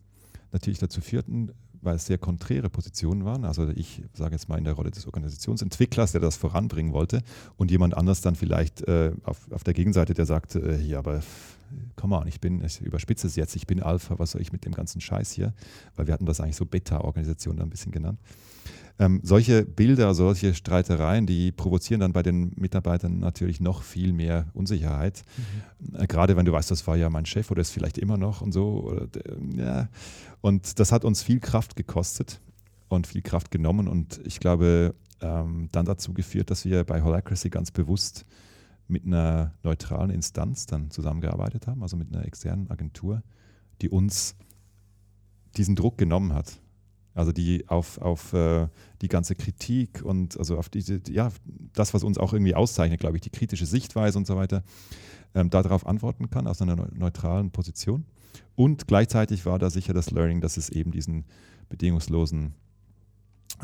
natürlich dazu führten, weil es sehr konträre Positionen waren. Also ich sage jetzt mal in der Rolle des Organisationsentwicklers, der das voranbringen wollte, und jemand anders dann vielleicht äh, auf, auf der Gegenseite, der sagte, äh, ja, aber come on, ich bin, ich überspitze es jetzt, ich bin Alpha, was soll ich mit dem ganzen Scheiß hier? Weil wir hatten das eigentlich so Beta-Organisation ein bisschen genannt. Ähm, solche Bilder, solche Streitereien, die provozieren dann bei den Mitarbeitern natürlich noch viel mehr Unsicherheit. Mhm. Äh, gerade wenn du weißt, das war ja mein Chef oder ist vielleicht immer noch und so. Oder, ja. Und das hat uns viel Kraft gekostet und viel Kraft genommen und ich glaube, ähm, dann dazu geführt, dass wir bei Holacracy ganz bewusst mit einer neutralen Instanz dann zusammengearbeitet haben, also mit einer externen Agentur, die uns diesen Druck genommen hat. Also die auf, auf äh, die ganze Kritik und also auf diese, ja, das, was uns auch irgendwie auszeichnet, glaube ich, die kritische Sichtweise und so weiter, ähm, darauf antworten kann aus einer neutralen Position. Und gleichzeitig war da sicher das Learning, dass es eben diesen bedingungslosen,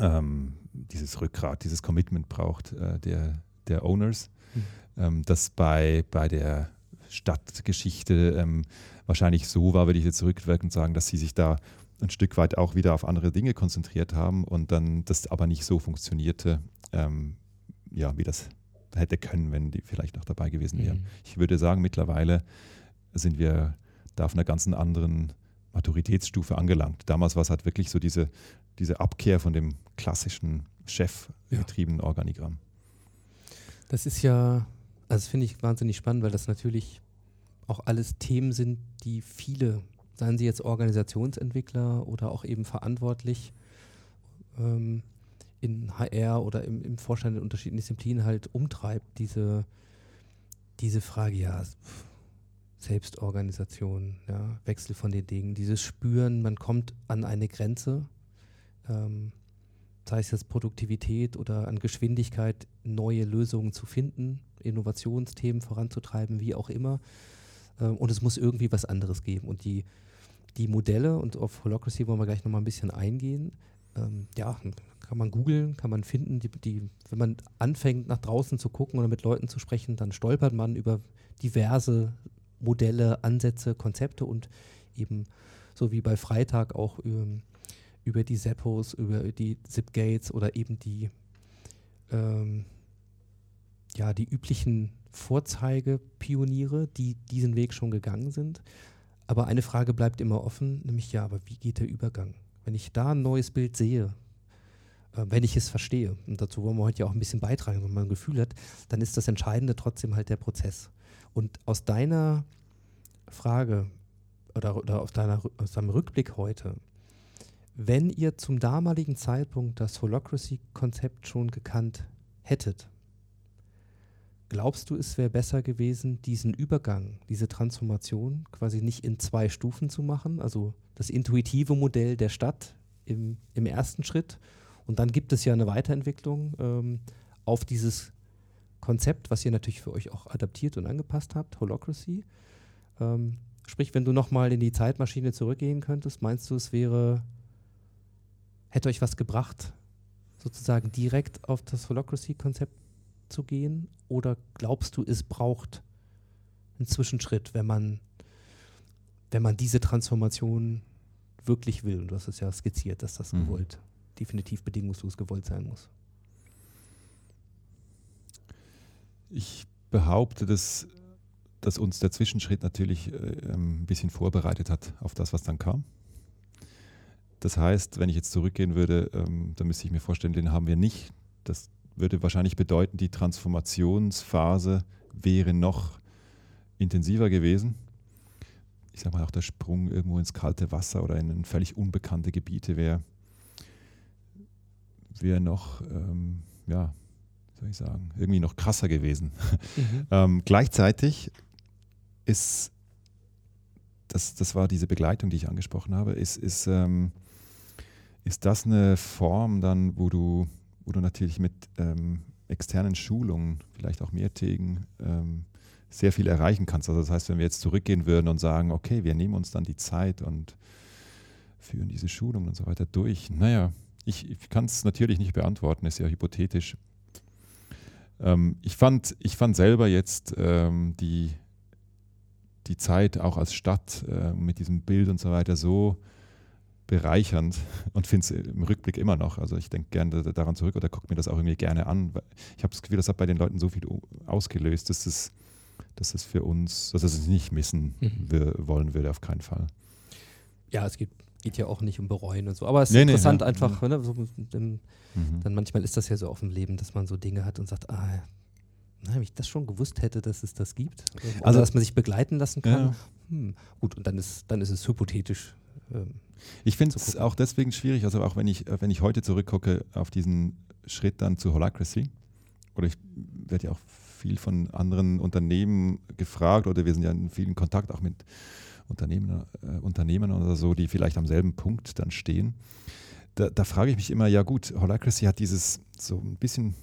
ähm, dieses Rückgrat, dieses Commitment braucht äh, der, der Owners, mhm. ähm, das bei, bei der Stadtgeschichte ähm, wahrscheinlich so war, würde ich jetzt zurückwirkend sagen, dass sie sich da ein Stück weit auch wieder auf andere Dinge konzentriert haben und dann das aber nicht so funktionierte, ähm, ja, wie das hätte können, wenn die vielleicht noch dabei gewesen wären. Mhm. Ich würde sagen, mittlerweile sind wir da auf einer ganz anderen Maturitätsstufe angelangt. Damals war es halt wirklich so diese, diese Abkehr von dem klassischen chefgetriebenen ja. Organigramm. Das ist ja, also finde ich wahnsinnig spannend, weil das natürlich auch alles Themen sind, die viele, seien sie jetzt Organisationsentwickler oder auch eben verantwortlich ähm, in HR oder im, im Vorstand in unterschiedlichen Disziplinen halt umtreibt, diese, diese Frage, ja, Selbstorganisation, ja, Wechsel von den Dingen, dieses Spüren, man kommt an eine Grenze, ähm, sei es jetzt Produktivität oder an Geschwindigkeit, neue Lösungen zu finden, Innovationsthemen voranzutreiben, wie auch immer. Ähm, und es muss irgendwie was anderes geben. Und die, die Modelle, und auf Holocracy wollen wir gleich nochmal ein bisschen eingehen, ähm, ja, kann man googeln, kann man finden. Die, die, wenn man anfängt, nach draußen zu gucken oder mit Leuten zu sprechen, dann stolpert man über diverse Modelle, Ansätze, Konzepte und eben so wie bei Freitag auch ähm, über die Seppos, über die Zipgates oder eben die, ähm, ja, die üblichen Vorzeigepioniere, die diesen Weg schon gegangen sind. Aber eine Frage bleibt immer offen, nämlich ja, aber wie geht der Übergang? Wenn ich da ein neues Bild sehe, äh, wenn ich es verstehe, und dazu wollen wir heute ja auch ein bisschen beitragen, wenn man ein Gefühl hat, dann ist das Entscheidende trotzdem halt der Prozess. Und aus deiner Frage oder, oder aus, deiner, aus deinem Rückblick heute, wenn ihr zum damaligen Zeitpunkt das Holocracy-Konzept schon gekannt hättet, glaubst du, es wäre besser gewesen, diesen Übergang, diese Transformation quasi nicht in zwei Stufen zu machen? Also das intuitive Modell der Stadt im, im ersten Schritt und dann gibt es ja eine Weiterentwicklung ähm, auf dieses Konzept, was ihr natürlich für euch auch adaptiert und angepasst habt, Holocracy. Ähm, sprich, wenn du nochmal in die Zeitmaschine zurückgehen könntest, meinst du, es wäre, hätte euch was gebracht, sozusagen direkt auf das Holocracy-Konzept zu gehen? Oder glaubst du, es braucht einen Zwischenschritt, wenn man, wenn man diese Transformation wirklich will? Und du hast es ja skizziert, dass das mhm. gewollt, definitiv bedingungslos gewollt sein muss. Ich behaupte, dass, dass uns der Zwischenschritt natürlich äh, ähm, ein bisschen vorbereitet hat auf das, was dann kam. Das heißt, wenn ich jetzt zurückgehen würde, ähm, dann müsste ich mir vorstellen, den haben wir nicht. Das würde wahrscheinlich bedeuten, die Transformationsphase wäre noch intensiver gewesen. Ich sage mal, auch der Sprung irgendwo ins kalte Wasser oder in völlig unbekannte Gebiete wäre wär noch, ähm, ja, soll ich sagen, irgendwie noch krasser gewesen. Mhm. ähm, gleichzeitig ist, das, das war diese Begleitung, die ich angesprochen habe, ist, ist, ähm, ist das eine Form dann, wo du, wo du natürlich mit ähm, externen Schulungen, vielleicht auch mehrtägigen, ähm, sehr viel erreichen kannst. Also das heißt, wenn wir jetzt zurückgehen würden und sagen, okay, wir nehmen uns dann die Zeit und führen diese Schulungen und so weiter durch. Naja, ich, ich kann es natürlich nicht beantworten, ist ja hypothetisch. Ähm, ich, fand, ich fand selber jetzt ähm, die, die Zeit auch als Stadt äh, mit diesem Bild und so weiter so bereichernd und finde es im Rückblick immer noch. Also ich denke gerne daran zurück oder gucke mir das auch irgendwie gerne an. Ich habe das Gefühl, das hat bei den Leuten so viel ausgelöst, dass es, dass es für uns, dass es nicht missen mhm. wollen würde, auf keinen Fall. Ja, es gibt geht ja auch nicht um bereuen und so. Aber es ist nee, interessant nee, einfach, mhm. ne, so, dann, mhm. dann manchmal ist das ja so auf dem Leben, dass man so Dinge hat und sagt, ah, wenn ich das schon gewusst hätte, dass es das gibt. Oder also, dass man sich begleiten lassen kann. Ja. Hm, gut, und dann ist, dann ist es hypothetisch. Ähm, ich finde es auch deswegen schwierig, also auch wenn ich, wenn ich heute zurückgucke auf diesen Schritt dann zu Holacracy, oder ich werde ja auch viel von anderen Unternehmen gefragt oder wir sind ja in vielen Kontakt auch mit Unternehmen, äh, Unternehmen oder so, die vielleicht am selben Punkt dann stehen. Da, da frage ich mich immer, ja gut, Holacracy hat dieses so ein bisschen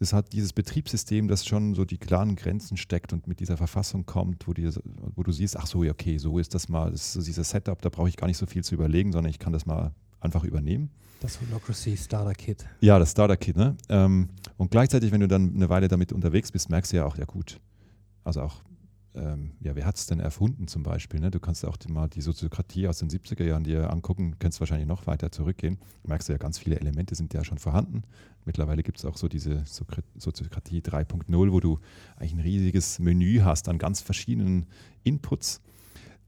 es hat dieses Betriebssystem, das schon so die klaren Grenzen steckt und mit dieser Verfassung kommt, wo, die, wo du siehst, ach so, ja, okay, so ist das mal, das ist so dieses Setup, da brauche ich gar nicht so viel zu überlegen, sondern ich kann das mal einfach übernehmen. Das Holacracy Starter Kit. Ja, das Starter Kit, ne? Ähm, und gleichzeitig, wenn du dann eine Weile damit unterwegs bist, merkst du ja auch, ja gut, also auch ähm, ja, wer hat es denn erfunden zum Beispiel? Ne? Du kannst auch mal die Soziokratie aus den 70er Jahren dir angucken, kannst wahrscheinlich noch weiter zurückgehen. Merkst du ja, ganz viele Elemente sind ja schon vorhanden. Mittlerweile gibt es auch so diese Soziokratie 3.0, wo du eigentlich ein riesiges Menü hast an ganz verschiedenen Inputs.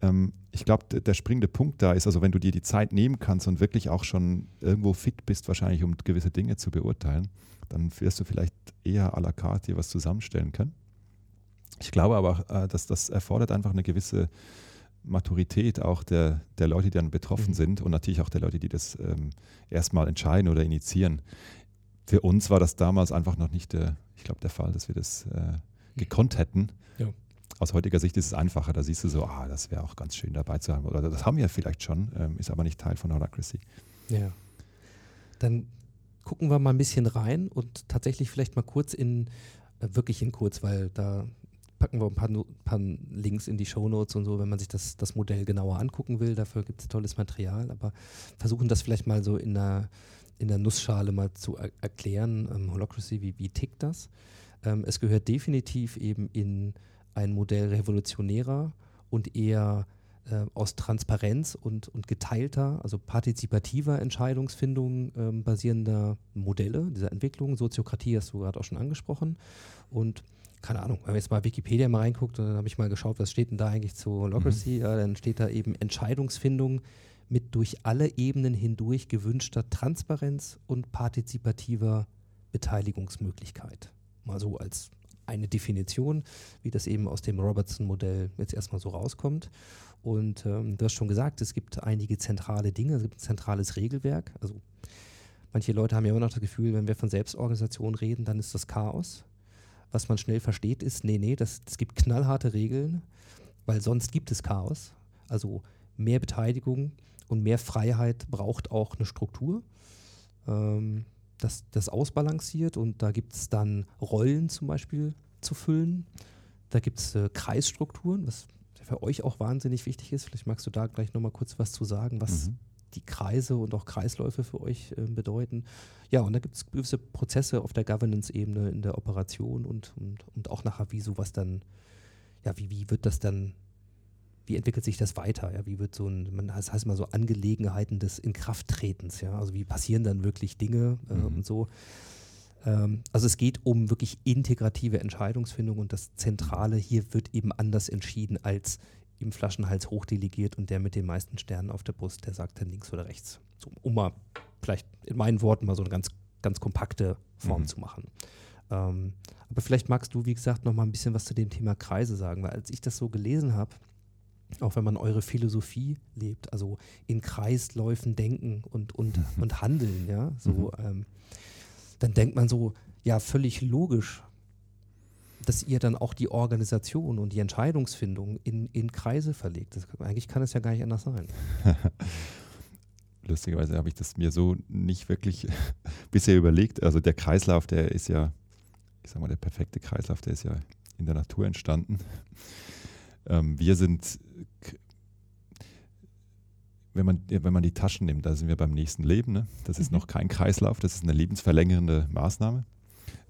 Ähm, ich glaube, der springende Punkt da ist, also wenn du dir die Zeit nehmen kannst und wirklich auch schon irgendwo fit bist, wahrscheinlich um gewisse Dinge zu beurteilen, dann wirst du vielleicht eher à la carte dir was zusammenstellen können. Ich glaube aber, äh, dass das erfordert einfach eine gewisse Maturität auch der, der Leute, die dann betroffen mhm. sind und natürlich auch der Leute, die das ähm, erstmal entscheiden oder initiieren. Für uns war das damals einfach noch nicht der, ich glaube, der Fall, dass wir das äh, gekonnt hätten. Ja. Aus heutiger Sicht ist es einfacher. Da siehst du so, ah, das wäre auch ganz schön dabei zu haben. Oder das haben wir vielleicht schon, ähm, ist aber nicht Teil von Holacracy. Ja. Dann gucken wir mal ein bisschen rein und tatsächlich vielleicht mal kurz in, äh, wirklich in kurz, weil da packen wir ein paar, paar Links in die Shownotes und so, wenn man sich das, das Modell genauer angucken will. Dafür gibt es tolles Material, aber versuchen das vielleicht mal so in der, in der Nussschale mal zu er erklären. Ähm, Holocracy, wie, wie tickt das? Ähm, es gehört definitiv eben in ein Modell revolutionärer und eher äh, aus Transparenz und, und geteilter, also partizipativer Entscheidungsfindung ähm, basierender Modelle dieser Entwicklung. Soziokratie hast du gerade auch schon angesprochen. Und keine Ahnung, wenn man jetzt mal Wikipedia mal reinguckt, dann habe ich mal geschaut, was steht denn da eigentlich zu Holocracy, mhm. ja, dann steht da eben Entscheidungsfindung mit durch alle Ebenen hindurch gewünschter Transparenz und partizipativer Beteiligungsmöglichkeit. Mal so als eine Definition, wie das eben aus dem Robertson-Modell jetzt erstmal so rauskommt. Und ähm, du hast schon gesagt, es gibt einige zentrale Dinge, es gibt ein zentrales Regelwerk. Also manche Leute haben ja immer noch das Gefühl, wenn wir von Selbstorganisation reden, dann ist das Chaos was man schnell versteht, ist, nee, nee, das, es gibt knallharte Regeln, weil sonst gibt es Chaos. Also mehr Beteiligung und mehr Freiheit braucht auch eine Struktur, ähm, das, das ausbalanciert und da gibt es dann Rollen zum Beispiel zu füllen. Da gibt es äh, Kreisstrukturen, was für euch auch wahnsinnig wichtig ist. Vielleicht magst du da gleich nochmal kurz was zu sagen, was mhm die Kreise und auch Kreisläufe für euch äh, bedeuten. Ja, und da gibt es gewisse Prozesse auf der Governance-Ebene, in der Operation und, und, und auch nachher, wie sowas dann, ja, wie, wie wird das dann, wie entwickelt sich das weiter? Ja, wie wird so ein, man, das heißt mal so Angelegenheiten des Inkrafttretens, ja, also wie passieren dann wirklich Dinge äh, mhm. und so. Ähm, also es geht um wirklich integrative Entscheidungsfindung und das Zentrale hier wird eben anders entschieden als im Flaschenhals hochdelegiert und der mit den meisten Sternen auf der Brust, der sagt dann links oder rechts. So, um mal vielleicht in meinen Worten mal so eine ganz, ganz kompakte Form mhm. zu machen. Ähm, aber vielleicht magst du, wie gesagt, noch mal ein bisschen was zu dem Thema Kreise sagen, weil als ich das so gelesen habe, auch wenn man eure Philosophie lebt, also in Kreisläufen denken und, und, und handeln, ja, so, mhm. ähm, dann denkt man so, ja, völlig logisch, dass ihr dann auch die Organisation und die Entscheidungsfindung in, in Kreise verlegt. Das, eigentlich kann es ja gar nicht anders sein. Lustigerweise habe ich das mir so nicht wirklich bisher überlegt. Also der Kreislauf, der ist ja, ich sag mal, der perfekte Kreislauf, der ist ja in der Natur entstanden. Ähm, wir sind, wenn man, wenn man die Taschen nimmt, da sind wir beim nächsten Leben. Ne? Das ist mhm. noch kein Kreislauf, das ist eine lebensverlängernde Maßnahme.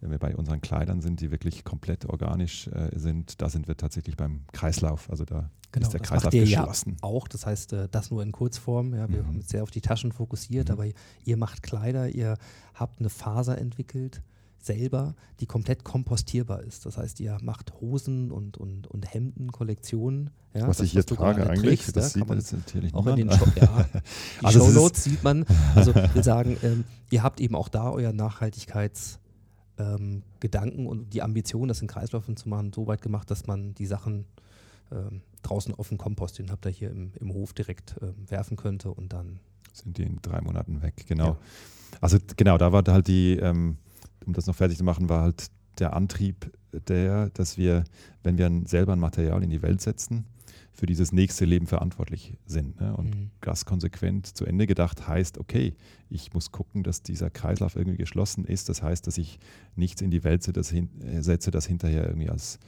Wenn wir bei unseren Kleidern sind, die wirklich komplett organisch äh, sind, da sind wir tatsächlich beim Kreislauf. Also da genau, ist der Kreislauf geschlossen. Ja auch, das heißt, äh, das nur in Kurzform. Ja, wir mhm. haben uns sehr auf die Taschen fokussiert, mhm. aber ihr macht Kleider, ihr habt eine Faser entwickelt selber, die komplett kompostierbar ist. Das heißt, ihr macht Hosen und, und, und Hemden, Kollektionen. Ja, was das, ich hier trage eigentlich, trägst, das sieht man jetzt natürlich auch in den Show, ja, Die also Shownotes sieht man. Also wir sagen, ähm, ihr habt eben auch da euer Nachhaltigkeits- ähm, Gedanken und die Ambition, das in Kreisläufen zu machen, so weit gemacht, dass man die Sachen ähm, draußen auf dem Kompost, den habt ihr hier im, im Hof direkt ähm, werfen könnte und dann sind die in drei Monaten weg, genau. Ja. Also genau, da war halt die, ähm, um das noch fertig zu machen, war halt der Antrieb der, dass wir, wenn wir ein, selber ein Material in die Welt setzen, für dieses nächste Leben verantwortlich sind. Ne? Und Mhm. das konsequent zu Ende gedacht heißt, okay, ich muss gucken, dass dieser Kreislauf irgendwie geschlossen ist. Das heißt, dass ich nichts in die Welt setze, das, äh, hinterher irgendwie als,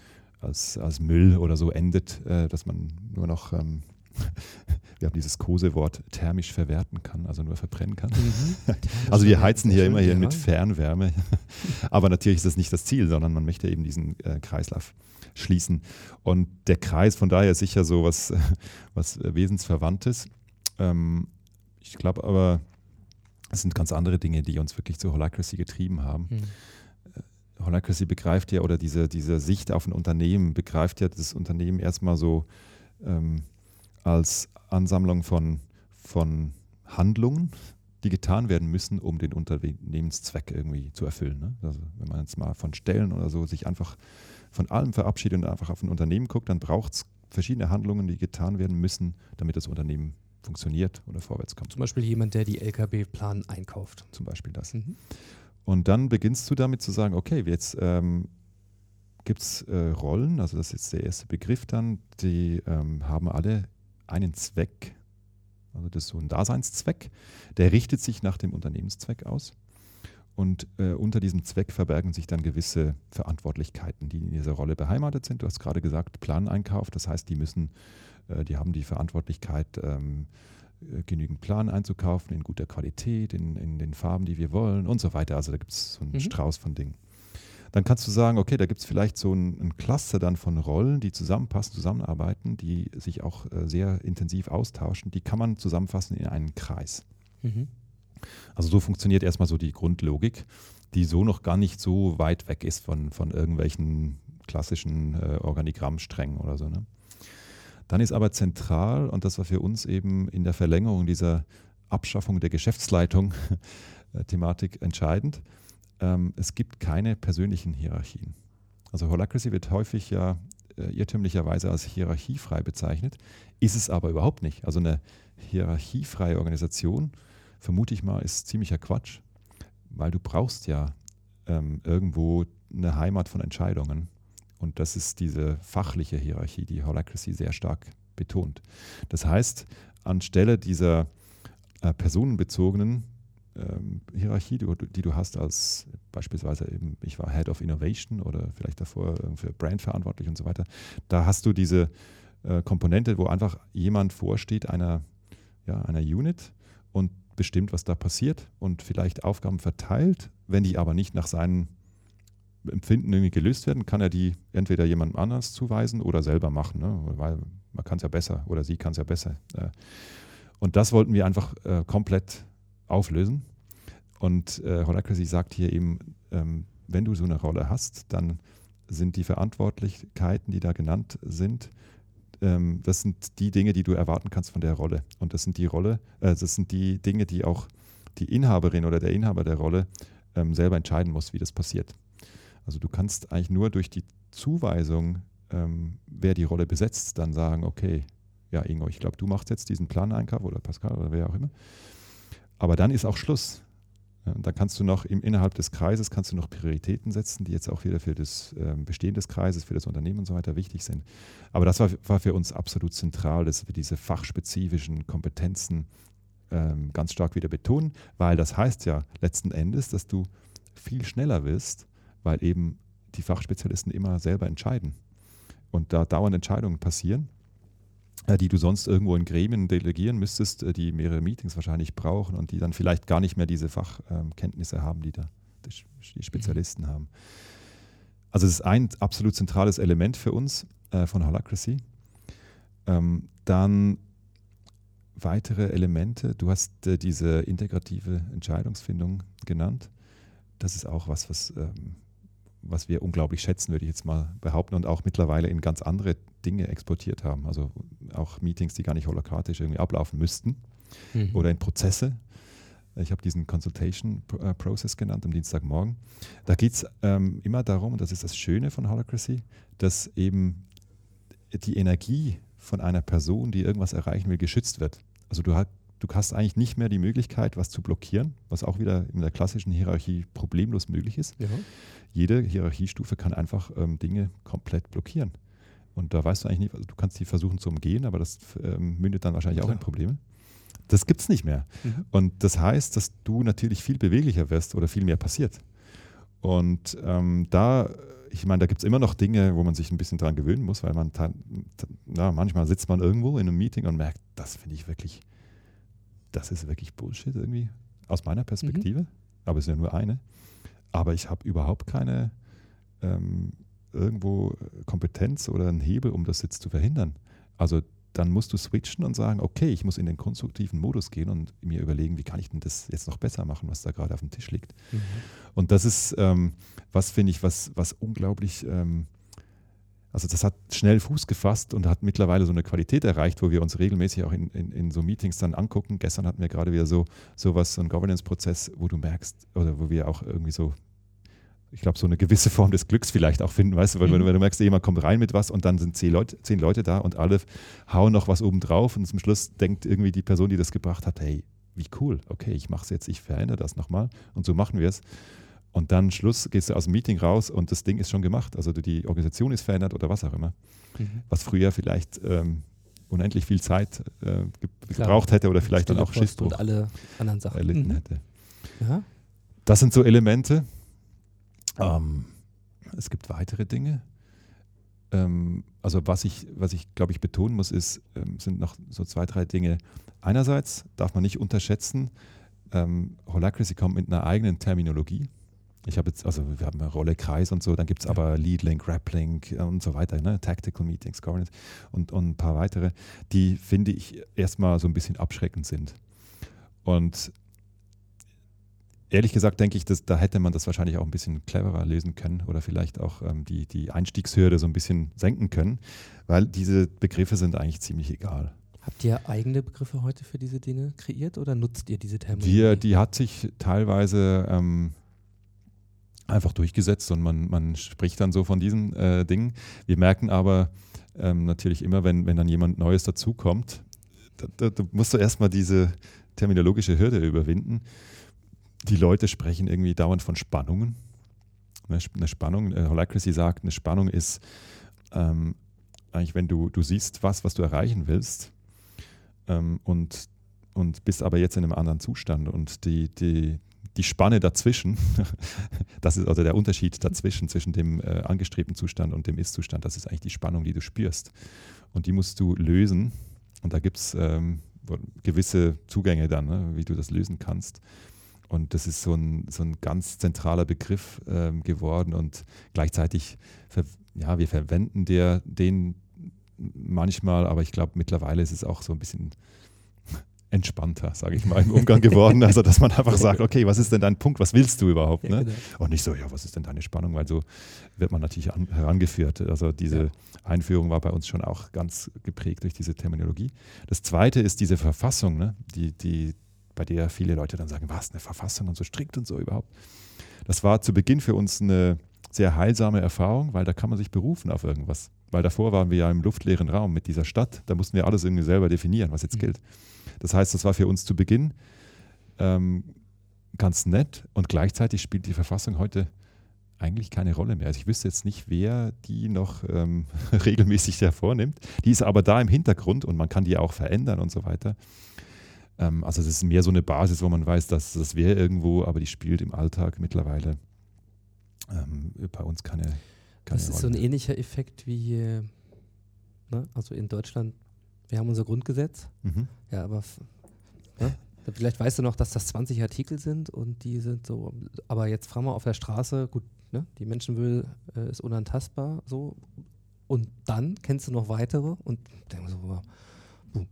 als, als Müll oder so endet, äh, dass man nur noch, ähm, wir haben dieses Kosewort, thermisch verwerten kann, also nur verbrennen kann. Also wir heizen hier immer hier mit Fernwärme. Aber natürlich ist das nicht das Ziel, sondern man möchte eben diesen äh, Kreislauf schließen. Und der Kreis von daher ist sicher so was, was Wesensverwandtes. Ähm, ich glaube aber, es sind ganz andere Dinge, die uns wirklich zu Holacracy getrieben haben. Mhm. Holacracy begreift ja, oder diese, diese Sicht auf ein Unternehmen begreift ja das Unternehmen erstmal so ähm, als Ansammlung von, von Handlungen, die getan werden müssen, um den Unternehmenszweck irgendwie zu erfüllen. Ne? Also wenn man jetzt mal von Stellen oder so sich einfach von allem verabschiedet und einfach auf ein Unternehmen guckt, dann braucht es verschiedene Handlungen, die getan werden müssen, damit das Unternehmen funktioniert oder vorwärts kommt. Zum Beispiel jemand, der die LKW-Plan einkauft. Zum Beispiel das. Mhm. Und dann beginnst du damit zu sagen, okay, jetzt ähm, gibt es äh, Rollen, also das ist jetzt der erste Begriff dann, die ähm, haben alle einen Zweck, also das ist so ein Daseinszweck, der richtet sich nach dem Unternehmenszweck aus. Und äh, unter diesem Zweck verbergen sich dann gewisse Verantwortlichkeiten, die in dieser Rolle beheimatet sind. Du hast gerade gesagt, Planeinkauf, das heißt, die müssen, äh, die haben die Verantwortlichkeit, ähm, äh, genügend Plan einzukaufen in guter Qualität, in, in den Farben, die wir wollen und so weiter. Also da gibt es so einen Mhm. Strauß von Dingen. Dann kannst du sagen, okay, da gibt es vielleicht so ein, ein Cluster dann von Rollen, die zusammenpassen, zusammenarbeiten, die sich auch äh, sehr intensiv austauschen. Die kann man zusammenfassen in einen Kreis. Mhm. Also so funktioniert erstmal so die Grundlogik, die so noch gar nicht so weit weg ist von, von irgendwelchen klassischen äh, Organigrammsträngen oder so. Ne? Dann ist aber zentral, und das war für uns eben in der Verlängerung dieser Abschaffung der Geschäftsleitung äh, Thematik entscheidend, ähm, es gibt keine persönlichen Hierarchien. Also Holacracy wird häufig ja äh, irrtümlicherweise als hierarchiefrei bezeichnet, ist es aber überhaupt nicht. Also eine hierarchiefreie Organisation, vermute ich mal, ist ziemlicher Quatsch, weil du brauchst ja ähm, irgendwo eine Heimat von Entscheidungen. Und das ist diese fachliche Hierarchie, die Holacracy sehr stark betont. Das heißt, anstelle dieser äh, personenbezogenen ähm, Hierarchie, die, die du hast als beispielsweise eben, ich war Head of Innovation oder vielleicht davor äh, für Brand verantwortlich und so weiter, da hast du diese äh, Komponente, wo einfach jemand vorsteht einer, ja, einer Unit und bestimmt, was da passiert und vielleicht Aufgaben verteilt. Wenn die aber nicht nach seinen Empfinden irgendwie gelöst werden, kann er die entweder jemandem anders zuweisen oder selber machen, ne? weil man kann es ja besser oder sie kann es ja besser. Äh. Und das wollten wir einfach äh, komplett auflösen. Und äh, Holacracy sagt hier eben, ähm, wenn du so eine Rolle hast, dann sind die Verantwortlichkeiten, die da genannt sind, ähm, das sind die Dinge, die du erwarten kannst von der Rolle. Und das sind die Rolle, äh, das sind die Dinge, die auch die Inhaberin oder der Inhaber der Rolle ähm, selber entscheiden muss, wie das passiert. Also du kannst eigentlich nur durch die Zuweisung, ähm, wer die Rolle besetzt, dann sagen, okay, ja Ingo, ich glaube, du machst jetzt diesen Planeinkauf oder Pascal oder wer auch immer. Aber dann ist auch Schluss. Da kannst du noch im, innerhalb des Kreises kannst du noch Prioritäten setzen, die jetzt auch wieder für das ähm, Bestehen des Kreises, für das Unternehmen und so weiter wichtig sind. Aber das war, war für uns absolut zentral, dass wir diese fachspezifischen Kompetenzen ähm, ganz stark wieder betonen, weil das heißt ja letzten Endes, dass du viel schneller wirst, weil eben die Fachspezialisten immer selber entscheiden. Und da dauernd Entscheidungen passieren, die du sonst irgendwo in Gremien delegieren müsstest, äh, die mehrere Meetings wahrscheinlich brauchen und die dann vielleicht gar nicht mehr diese Fachkenntnisse haben, die da die Spezialisten haben. Also es ist ein absolut zentrales Element für uns äh, von Holacracy. Ähm, dann weitere Elemente. Du hast äh, diese integrative Entscheidungsfindung genannt. Das ist auch was, was, ähm, was wir unglaublich schätzen, würde ich jetzt mal behaupten, und auch mittlerweile in ganz andere Dinge exportiert haben. Also auch Meetings, die gar nicht holokratisch irgendwie ablaufen müssten Mhm. oder in Prozesse. Ich habe diesen Consultation äh, Process genannt am Dienstagmorgen. Da geht es ähm, immer darum, und das ist das Schöne von Holacracy, dass eben die Energie von einer Person, die irgendwas erreichen will, geschützt wird. Also du, hat, du hast eigentlich nicht mehr die Möglichkeit, was zu blockieren, was auch wieder in der klassischen Hierarchie problemlos möglich ist. Ja. Jede Hierarchiestufe kann einfach ähm, Dinge komplett blockieren. Und da weißt du eigentlich nicht, also du kannst die versuchen zu umgehen, aber das ähm, mündet dann wahrscheinlich auch Klar. in Probleme. Das gibt es nicht mehr. Mhm. Und das heißt, dass du natürlich viel beweglicher wirst oder viel mehr passiert. Und ähm, da, ich meine, da gibt es immer noch Dinge, wo man sich ein bisschen dran gewöhnen muss, weil man, na, manchmal sitzt man irgendwo in einem Meeting und merkt, das finde ich wirklich, das ist wirklich Bullshit irgendwie, aus meiner Perspektive. Aber es ist ja nur eine. Aber ich habe überhaupt keine ähm, irgendwo Kompetenz oder einen Hebel, um das jetzt zu verhindern. Also dann musst du switchen und sagen, okay, ich muss in den konstruktiven Modus gehen und mir überlegen, wie kann ich denn das jetzt noch besser machen, was da gerade auf dem Tisch liegt. Mhm. Und das ist, ähm, was finde ich, was, was unglaublich, ähm, also das hat schnell Fuß gefasst und hat mittlerweile so eine Qualität erreicht, wo wir uns regelmäßig auch in, in, in so Meetings dann angucken. Gestern hatten wir gerade wieder so sowas, so einen Governance-Prozess, wo du merkst, oder wo wir auch irgendwie so, ich glaube, so eine gewisse Form des Glücks vielleicht auch finden, weißt du, weil, Mhm. wenn du merkst, jemand kommt rein mit was und dann sind zehn Leute, zehn Leute da und alle hauen noch was oben drauf und zum Schluss denkt irgendwie die Person, die das gebracht hat, hey, wie cool, okay, ich mache es jetzt, ich verändere das nochmal und so machen wir es. Und dann Schluss gehst du aus dem Meeting raus und das Ding ist schon gemacht. Also die Organisation ist verändert oder was auch immer. Mhm. Was früher vielleicht ähm, unendlich viel Zeit äh, ge Klar. gebraucht hätte oder vielleicht dann auch Post Schiffbruch und alle anderen Sachen. erlitten Mhm. hätte. Ja. Das sind so Elemente. Ähm, es gibt weitere Dinge. Ähm, also was ich, was ich glaube ich betonen muss, ist, ähm, sind noch so zwei, drei Dinge. Einerseits darf man nicht unterschätzen, ähm, Holacracy kommt mit einer eigenen Terminologie. Ich habe jetzt, also wir haben eine Rolle, Kreis und so, dann gibt es Ja. aber Lead Link, äh, und so weiter, ne? Tactical Meetings, Governance und, und ein paar weitere, die finde ich erstmal so ein bisschen abschreckend sind. Und ehrlich gesagt denke ich, dass, da hätte man das wahrscheinlich auch ein bisschen cleverer lösen können oder vielleicht auch ähm, die, die Einstiegshürde so ein bisschen senken können, weil diese Begriffe sind eigentlich ziemlich egal. Habt ihr eigene Begriffe heute für diese Dinge kreiert oder nutzt ihr diese Terminologie? Wir, die hat sich teilweise ähm, einfach durchgesetzt und man, man spricht dann so von diesen äh, Dingen. Wir merken aber ähm, natürlich immer, wenn, wenn dann jemand Neues dazukommt, da, da, da musst du erstmal diese terminologische Hürde überwinden. Die Leute sprechen irgendwie dauernd von Spannungen. Eine, Sp- eine Spannung, äh, Holacracy sagt, eine Spannung ist ähm, eigentlich, wenn du, du siehst was, was du erreichen willst ähm, und, und bist aber jetzt in einem anderen Zustand und die, die, die Spanne dazwischen, das ist also der Unterschied dazwischen, zwischen dem äh, angestrebten Zustand und dem Ist-Zustand, das ist eigentlich die Spannung, die du spürst. Und die musst du lösen. Und da gibt es ähm, gewisse Zugänge dann, ne, wie du das lösen kannst. Und das ist so ein, so ein ganz zentraler Begriff ähm, geworden und gleichzeitig, ja, wir verwenden der, den manchmal, aber ich glaube, mittlerweile ist es auch so ein bisschen entspannter, sage ich mal, im Umgang geworden. Also, dass man einfach sagt, okay, was ist denn dein Punkt? Was willst du überhaupt? Ja, Ne? genau. Und nicht so, ja, was ist denn deine Spannung? Weil so wird man natürlich an, herangeführt. Also diese Ja. Einführung war bei uns schon auch ganz geprägt durch diese Terminologie. Das zweite ist diese Verfassung, ne? die, die, bei der viele Leute dann sagen, was, eine Verfassung und so strikt und so überhaupt. Das war zu Beginn für uns eine sehr heilsame Erfahrung, weil da kann man sich berufen auf irgendwas. Weil davor waren wir ja im luftleeren Raum mit dieser Stadt, da mussten wir alles irgendwie selber definieren, was jetzt Mhm. gilt. Das heißt, das war für uns zu Beginn ähm, ganz nett und gleichzeitig spielt die Verfassung heute eigentlich keine Rolle mehr. Also ich wüsste jetzt nicht, wer die noch ähm, regelmäßig hervornimmt. Die ist aber da im Hintergrund und man kann die auch verändern und so weiter. Ähm, also das ist mehr so eine Basis, wo man weiß, dass das wäre irgendwo, aber die spielt im Alltag mittlerweile ähm, bei uns keine, keine Das ist so ein Rolle. ähnlicher Effekt wie, ne? also in Deutschland, wir haben unser Grundgesetz, Mhm. ja, aber ne? vielleicht weißt du noch, dass das 20 Artikel sind und die sind so, aber jetzt fragen wir auf der Straße, gut, ne? die Menschenwille äh, ist unantastbar, so, und dann kennst du noch weitere und denkst so,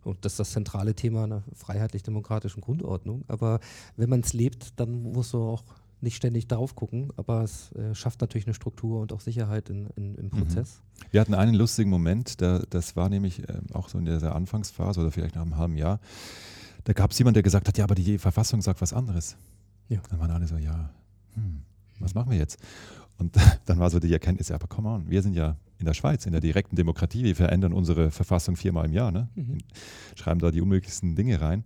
und das ist das zentrale Thema einer freiheitlich-demokratischen Grundordnung, aber wenn man es lebt, dann musst du auch nicht ständig drauf gucken, aber es äh, schafft natürlich eine Struktur und auch Sicherheit in, in, im Prozess. Wir hatten einen lustigen Moment, da, das war nämlich ähm, auch so in dieser Anfangsphase oder vielleicht nach einem halben Jahr. Da gab es jemanden, der gesagt hat, ja, aber die Verfassung sagt was anderes. Ja. Dann waren alle so, ja, hm, was machen wir jetzt? Und dann war so die Erkenntnis, ja, aber come on, wir sind ja in der Schweiz, in der direkten Demokratie, wir verändern unsere Verfassung viermal im Jahr, ne? Mhm. schreiben da die unmöglichsten Dinge rein.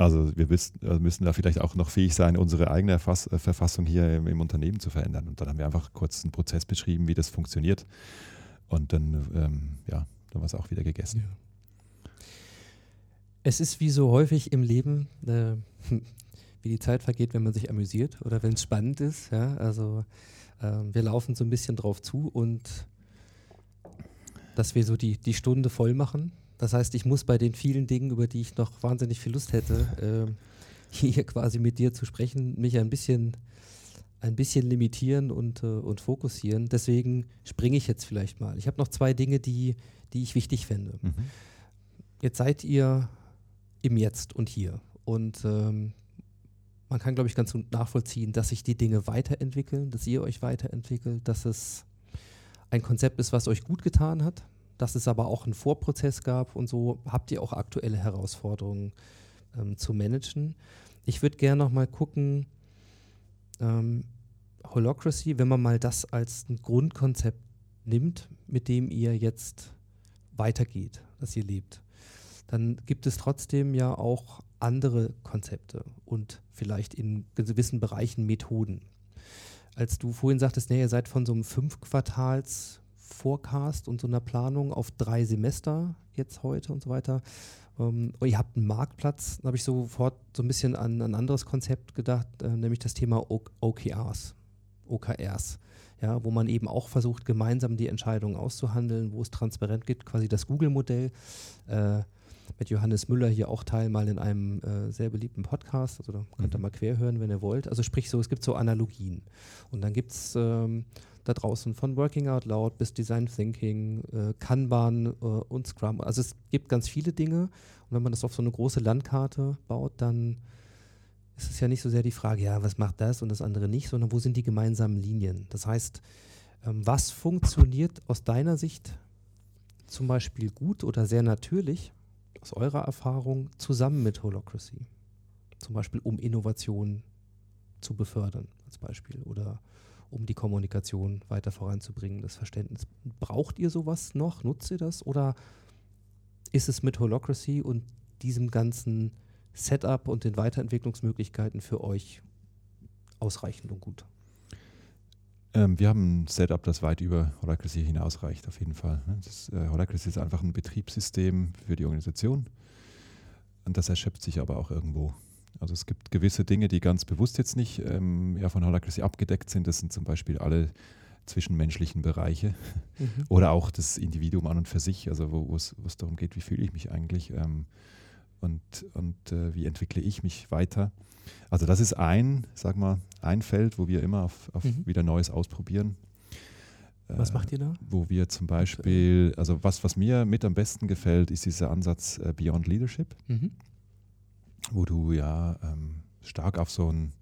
Also wir also müssen da vielleicht auch noch fähig sein, unsere eigene äh, Verfassung hier im, im, Unternehmen zu verändern. Und dann haben wir einfach kurz einen Prozess beschrieben, wie das funktioniert. Und dann, ähm, ja, dann war es auch wieder gegessen. Ja. Es ist wie so häufig im Leben, äh, wie die Zeit vergeht, wenn man sich amüsiert oder wenn es spannend ist. Ja? Also äh, wir laufen so ein bisschen drauf zu und dass wir so die, die Stunde voll machen das heißt, ich muss bei den vielen Dingen, über die ich noch wahnsinnig viel Lust hätte, äh, hier quasi mit dir zu sprechen, mich ein bisschen, ein bisschen limitieren und, äh, und fokussieren. Deswegen springe ich jetzt vielleicht mal. Ich habe noch zwei Dinge, die, die ich wichtig finde. Mhm. Jetzt seid ihr im Jetzt und hier. Und ähm, man kann, glaube ich, ganz gut nachvollziehen, dass sich die Dinge weiterentwickeln, dass ihr euch weiterentwickelt, dass es ein Konzept ist, was euch gut getan hat, dass es aber auch einen Vorprozess gab und so habt ihr auch aktuelle Herausforderungen ähm, zu managen. Ich würde gerne noch mal gucken, ähm, Holocracy, wenn man mal das als ein Grundkonzept nimmt, mit dem ihr jetzt weitergeht, dass ihr lebt, dann gibt es trotzdem ja auch andere Konzepte und vielleicht in gewissen Bereichen Methoden. Als du vorhin sagtest, nee, ihr seid von so einem Fünf-Quartals- Forecast und so einer Planung auf drei Semester jetzt heute und so weiter. Ähm, ihr habt einen Marktplatz, da habe ich sofort so ein bisschen an ein anderes Konzept gedacht, äh, nämlich das Thema OKRs. OKRs. Ja, wo man eben auch versucht, gemeinsam die Entscheidungen auszuhandeln, wo es transparent gibt, quasi das Google-Modell. Äh, mit Johannes Müller hier auch Teil mal in einem äh, sehr beliebten Podcast. Also da könnt ihr mhm. mal quer hören, wenn ihr wollt. Also sprich so, es gibt so Analogien. Und dann gibt es ähm, da draußen von Working Out Loud bis Design Thinking, äh, Kanban äh, und Scrum. Also es gibt ganz viele Dinge und wenn man das auf so eine große Landkarte baut, dann ist es ja nicht so sehr die Frage, ja, was macht das und das andere nicht, sondern wo sind die gemeinsamen Linien? Das heißt, ähm, was funktioniert aus deiner Sicht zum Beispiel gut oder sehr natürlich aus eurer Erfahrung zusammen mit Holocracy? Zum Beispiel um Innovation zu befördern als Beispiel oder um die Kommunikation weiter voranzubringen, das Verständnis. Braucht ihr sowas noch? Nutzt ihr das? Oder ist es mit Holocracy und diesem ganzen Setup und den Weiterentwicklungsmöglichkeiten für euch ausreichend und gut? Ähm, wir haben ein Setup, das weit über Holacracy hinausreicht, auf jeden Fall. Ne? Das, äh, Holacracy ist einfach ein Betriebssystem für die Organisation und das erschöpft sich aber auch irgendwo. Also es gibt gewisse Dinge, die ganz bewusst jetzt nicht ähm, ja, von Holacracy abgedeckt sind. Das sind zum Beispiel alle zwischenmenschlichen Bereiche mhm. oder auch das Individuum an und für sich, also wo es darum geht, wie fühle ich mich eigentlich ähm, und, und äh, wie entwickle ich mich weiter. Also das ist ein, sag mal, ein Feld, wo wir immer auf, auf mhm. wieder Neues ausprobieren. Was äh, macht ihr da? Wo wir zum Beispiel, also was, was mir mit am besten gefällt, ist dieser Ansatz äh, Beyond Leadership. Mhm wo du ja ähm, stark auf so ein,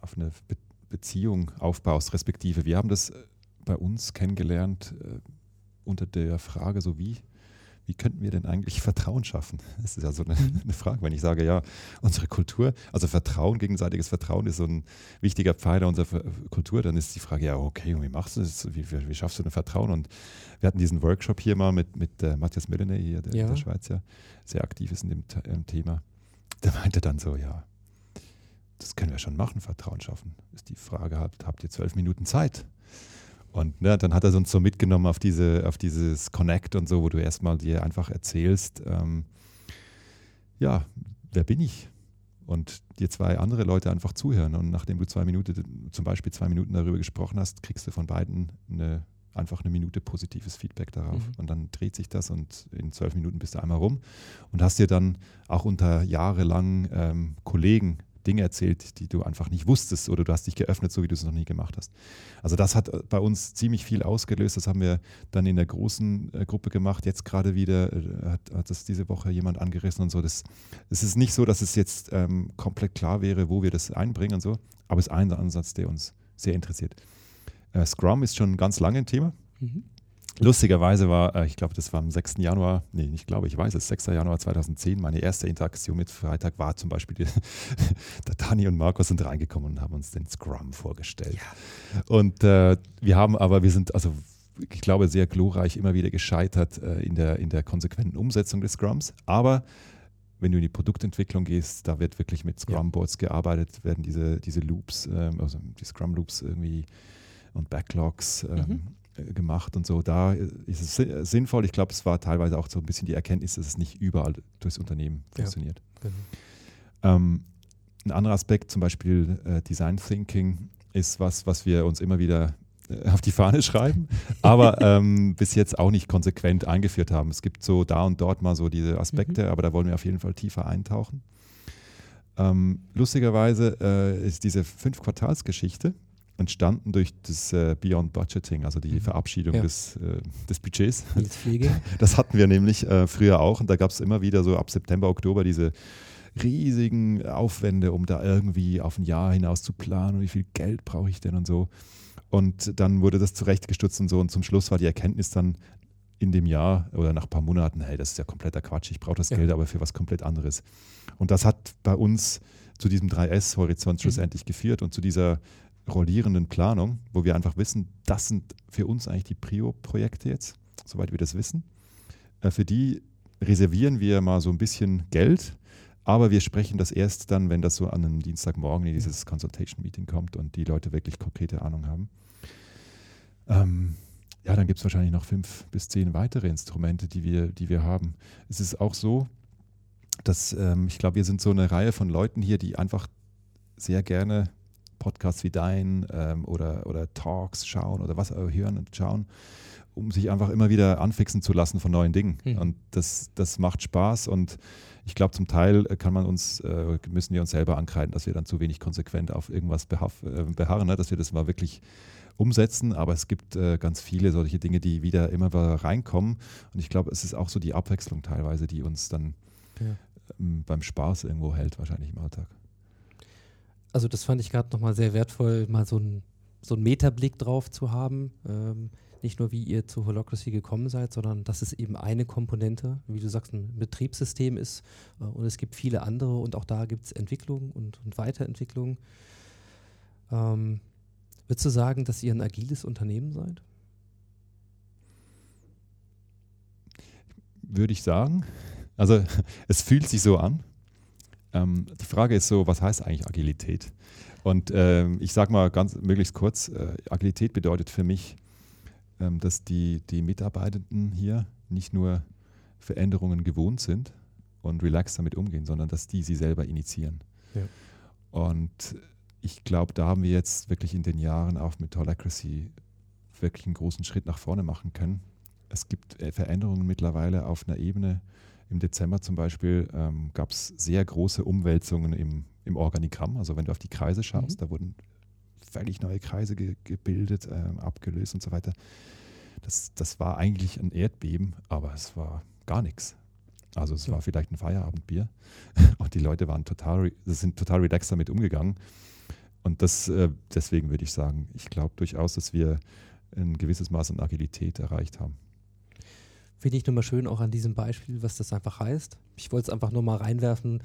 auf eine Be Beziehung aufbaust, respektive wir haben das äh, bei uns kennengelernt äh, unter der Frage, so wie, wie könnten wir denn eigentlich Vertrauen schaffen? Das ist ja so eine, mhm. eine, Frage, wenn ich sage, ja, unsere Kultur, also Vertrauen, gegenseitiges Vertrauen ist so ein wichtiger Pfeiler unserer Kultur, dann ist die Frage, ja, okay, und wie machst du das? Wie, wie, wie schaffst du denn Vertrauen? Und wir hatten diesen Workshop hier mal mit, mit äh, Matthias Millene hier, der ja. in der Schweiz ja sehr aktiv ist in dem äh, Thema der meinte dann so, ja, das können wir schon machen, Vertrauen schaffen. Ist die Frage, habt, habt ihr zwölf Minuten Zeit? Und ne, dann hat er uns so mitgenommen auf, diese, auf dieses Connect und so, wo du erstmal dir einfach erzählst, ähm, ja, wer bin ich? Und dir zwei andere Leute einfach zuhören. Und nachdem du zwei Minuten, zum Beispiel zwei Minuten darüber gesprochen hast, kriegst du von beiden eine einfach eine Minute positives Feedback darauf. Mhm. Und dann dreht sich das und in zwölf Minuten bist du einmal rum und hast dir dann auch unter jahrelang ähm, Kollegen Dinge erzählt, die du einfach nicht wusstest oder du hast dich geöffnet, so wie du es noch nie gemacht hast. Also das hat äh, bei uns ziemlich viel ausgelöst. Das haben wir dann in der großen äh, Gruppe gemacht. Jetzt gerade wieder äh, hat, hat das diese Woche jemand angerissen und so. Das, es ist nicht so, dass es jetzt ähm, komplett klar wäre, wo wir das einbringen und so, aber es ist ein Ansatz, der uns sehr interessiert. Äh, Scrum ist schon ganz lange ein Thema. Mhm. Lustigerweise war, äh, ich glaube, das war am 6. Januar, nee, ich glaube, ich weiß es, 6. Januar 2010, meine erste Interaktion mit Freitag war zum Beispiel, die, der Dani und Markus sind reingekommen und haben uns den Scrum vorgestellt. Ja. Und äh, wir haben aber, wir sind also, ich glaube, sehr glorreich immer wieder gescheitert äh, in, der, in der konsequenten Umsetzung des Scrums. Aber wenn du in die Produktentwicklung gehst, da wird wirklich mit Scrum-Boards gearbeitet, werden diese, diese Loops, ähm, also die Scrum-Loops irgendwie und Backlogs ähm, äh, gemacht und so. Da ist es si- sinnvoll. Ich glaube, es war teilweise auch so ein bisschen die Erkenntnis, dass es nicht überall durchs Unternehmen Ja. funktioniert. Genau. Ähm, ein anderer Aspekt, zum Beispiel äh, Design Thinking, ist was, was wir uns immer wieder äh, auf die Fahne schreiben, aber ähm, bis jetzt auch nicht konsequent eingeführt haben. Es gibt so da und dort mal so diese Aspekte, aber da wollen wir auf jeden Fall tiefer eintauchen. Ähm, lustigerweise äh, ist diese Fünf-Quartals-Geschichte entstanden durch das äh, Beyond Budgeting, also die Mhm. Verabschiedung Ja. des, äh, des Budgets. Das hatten wir nämlich äh, früher auch und da gab es immer wieder so ab September, Oktober diese riesigen Aufwände, um da irgendwie auf ein Jahr hinaus zu planen und wie viel Geld brauche ich denn und so. Und dann wurde das zurechtgestutzt und so und zum Schluss war die Erkenntnis dann in dem Jahr oder nach ein paar Monaten, hey, das ist ja kompletter Quatsch, ich brauche das Ja. Geld aber für was komplett anderes. Und das hat bei uns zu diesem 3S-Horizont schlussendlich geführt und zu dieser rollierenden Planung, wo wir einfach wissen, das sind für uns eigentlich die Prio-Projekte jetzt, soweit wir das wissen. Äh, Für die reservieren wir mal so ein bisschen Geld, aber wir sprechen das erst dann, wenn das so an einem Dienstagmorgen in dieses Consultation-Meeting kommt und die Leute wirklich konkrete Ahnung haben. Ähm, ja, dann gibt es wahrscheinlich noch fünf bis zehn weitere Instrumente, die wir, die wir haben. Es ist auch so, dass ähm, ich glaube, wir sind so eine Reihe von Leuten hier, die einfach sehr gerne Podcasts wie dein ähm, oder, oder Talks schauen oder was auch hören und schauen, um sich einfach immer wieder anfixen zu lassen von neuen Dingen. Mhm. Und das, das macht Spaß und ich glaube, zum Teil äh, kann man uns, äh, müssen wir uns selber ankreiden, dass wir dann zu wenig konsequent auf irgendwas behaf, äh, beharren, ne? dass wir das mal wirklich umsetzen. Aber es gibt äh, ganz viele solche Dinge, die wieder immer wieder reinkommen. Und ich glaube, es ist auch so die Abwechslung teilweise, die uns dann Ja. ähm, beim Spaß irgendwo hält, wahrscheinlich im Alltag. Also das fand ich gerade nochmal sehr wertvoll, mal so einen so Metablick drauf zu haben. Ähm, nicht nur, wie ihr zu Holocracy gekommen seid, sondern dass es eben eine Komponente, wie du sagst, ein Betriebssystem ist. Äh, und es gibt viele andere und auch da gibt es Entwicklung und, und Weiterentwicklung. Ähm, würdest du sagen, dass ihr ein agiles Unternehmen seid? Würde ich sagen. Also es fühlt sich so an. Ähm, die Frage ist so, was heißt eigentlich Agilität? Und ähm, ich sage mal ganz möglichst kurz, äh, Agilität bedeutet für mich, ähm, dass die, die Mitarbeitenden hier nicht nur Veränderungen gewohnt sind und relaxed damit umgehen, sondern dass die sie selber initiieren. Ja. Und ich glaube, da haben wir jetzt wirklich in den Jahren auch mit Holacracy wirklich einen großen Schritt nach vorne machen können. Es gibt äh, Veränderungen mittlerweile auf einer Ebene. Im Dezember zum Beispiel ähm, gab es sehr große Umwälzungen im, im Organigramm. Also wenn du auf die Kreise schaust, Mhm. da wurden völlig neue Kreise ge gebildet, ähm, abgelöst und so weiter. Das, das war eigentlich ein Erdbeben, aber es war gar nichts. Also es Ja. war vielleicht ein Feierabendbier und die Leute waren total, sind total relaxed damit umgegangen. Und das, äh, deswegen würde ich sagen, ich glaube durchaus, dass wir ein gewisses Maß an Agilität erreicht haben. Finde ich nur mal schön auch an diesem Beispiel, was das einfach heißt. Ich wollte es einfach nur mal reinwerfen,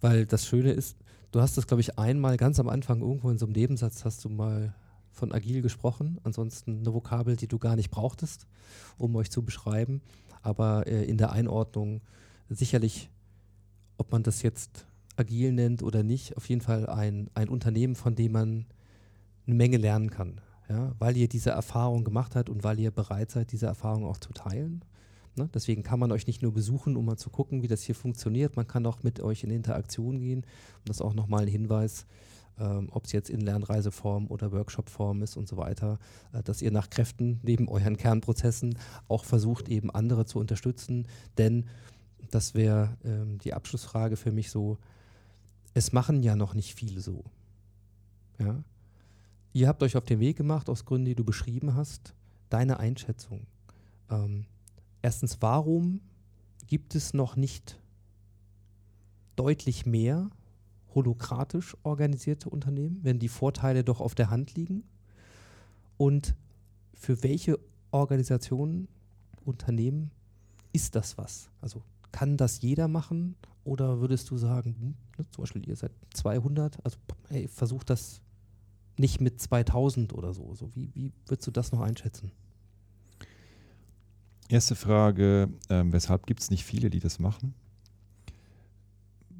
weil das Schöne ist, du hast das, glaube ich, einmal ganz am Anfang irgendwo in so einem Nebensatz hast du mal von agil gesprochen. Ansonsten eine Vokabel, die du gar nicht brauchtest, um euch zu beschreiben. Aber äh, in der Einordnung sicherlich, ob man das jetzt agil nennt oder nicht, auf jeden Fall ein, ein Unternehmen, von dem man eine Menge lernen kann. Ja, weil ihr diese Erfahrung gemacht habt und weil ihr bereit seid, diese Erfahrung auch zu teilen. Ne? Deswegen kann man euch nicht nur besuchen, um mal zu gucken, wie das hier funktioniert. Man kann auch mit euch in Interaktion gehen. Und das ist auch nochmal ein Hinweis, ähm, ob es jetzt in Lernreiseform oder Workshopform ist und so weiter, äh, dass ihr nach Kräften neben euren Kernprozessen auch versucht, eben andere zu unterstützen. Denn das wäre ähm, die Abschlussfrage für mich so, es machen ja noch nicht viele so. Ja? Ihr habt euch auf den Weg gemacht, aus Gründen, die du beschrieben hast. Deine Einschätzung. Ähm, erstens, warum gibt es noch nicht deutlich mehr holokratisch organisierte Unternehmen, wenn die Vorteile doch auf der Hand liegen? Und für welche Organisationen, Unternehmen ist das was? Also kann das jeder machen oder würdest du sagen, hm, ne, zum Beispiel ihr seid 200, also hey, versucht das nicht mit 2000 oder so. so wie, wie würdest du das noch einschätzen? Erste Frage, ähm, weshalb gibt es nicht viele, die das machen?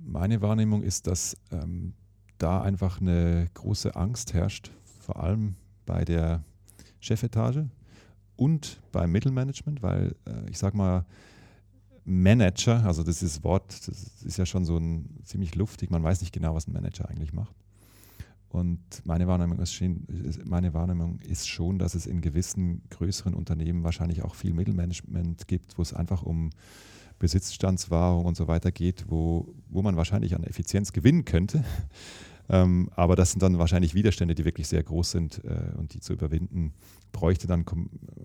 meine Wahrnehmung ist, dass ähm, da einfach eine große Angst herrscht, vor allem bei der Chefetage und beim Mittelmanagement, weil äh, ich sage mal, Manager, also das ist Wort, das ist ja schon so ein ziemlich luftig, man weiß nicht genau, was ein Manager eigentlich macht. Und meine Wahrnehmung, ist schon, meine Wahrnehmung ist schon, dass es in gewissen größeren Unternehmen wahrscheinlich auch viel Mittelmanagement gibt, wo es einfach um Besitzstandswahrung und so weiter geht, wo, wo man wahrscheinlich an Effizienz gewinnen könnte. Ähm, aber das sind dann wahrscheinlich Widerstände, die wirklich sehr groß sind äh, und die zu überwinden, bräuchte dann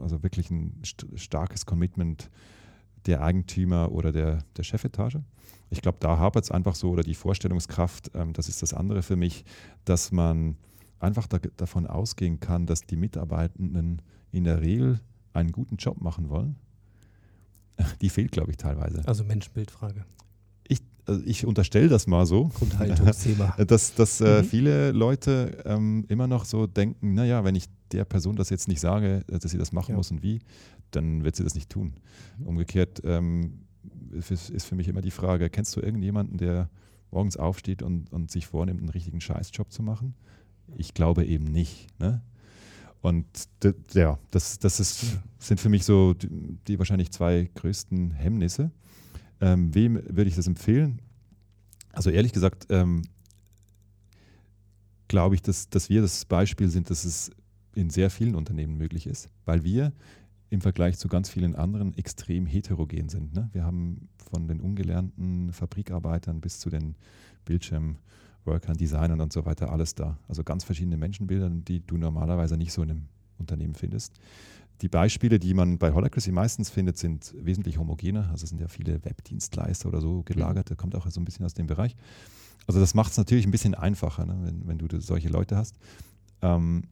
also wirklich ein st starkes Commitment der Eigentümer oder der, der Chefetage. Ich glaube, da hapert es einfach so oder die Vorstellungskraft, ähm, das ist das andere für mich, dass man einfach da, davon ausgehen kann, dass die Mitarbeitenden in der Regel einen guten Job machen wollen die fehlt, glaube ich, teilweise. Also Menschenbildfrage. Ich, also ich unterstelle das mal so, Grundhaltungsthema. dass, dass äh, mhm. viele Leute ähm, immer noch so denken, naja, wenn ich der Person das jetzt nicht sage, äh, dass sie das machen ja. muss und wie, dann wird sie das nicht tun. Mhm. Umgekehrt ähm, ist für mich immer die Frage, kennst du irgendjemanden, der morgens aufsteht und, und sich vornimmt, einen richtigen Scheißjob zu machen? Ich glaube eben nicht. Ne? Und ja, das, das ist, sind für mich so die, die wahrscheinlich zwei größten Hemmnisse. Ähm, wem würde ich das empfehlen? Also ehrlich gesagt, ähm, glaube ich, dass, dass wir das Beispiel sind, dass es in sehr vielen Unternehmen möglich ist, weil wir im Vergleich zu ganz vielen anderen extrem heterogen sind. Ne? Wir haben von den ungelernten Fabrikarbeitern bis zu den Bildschirm- Workern, Designern und so weiter, alles da. Also ganz verschiedene Menschenbilder, die du normalerweise nicht so in einem Unternehmen findest. Die Beispiele, die man bei Holacracy meistens findet, sind wesentlich homogener. Also sind ja viele Webdienstleister oder so gelagert. Kommt auch so ein bisschen aus dem Bereich. Also das macht es natürlich ein bisschen einfacher, ne, wenn, wenn du solche Leute hast. Ähm,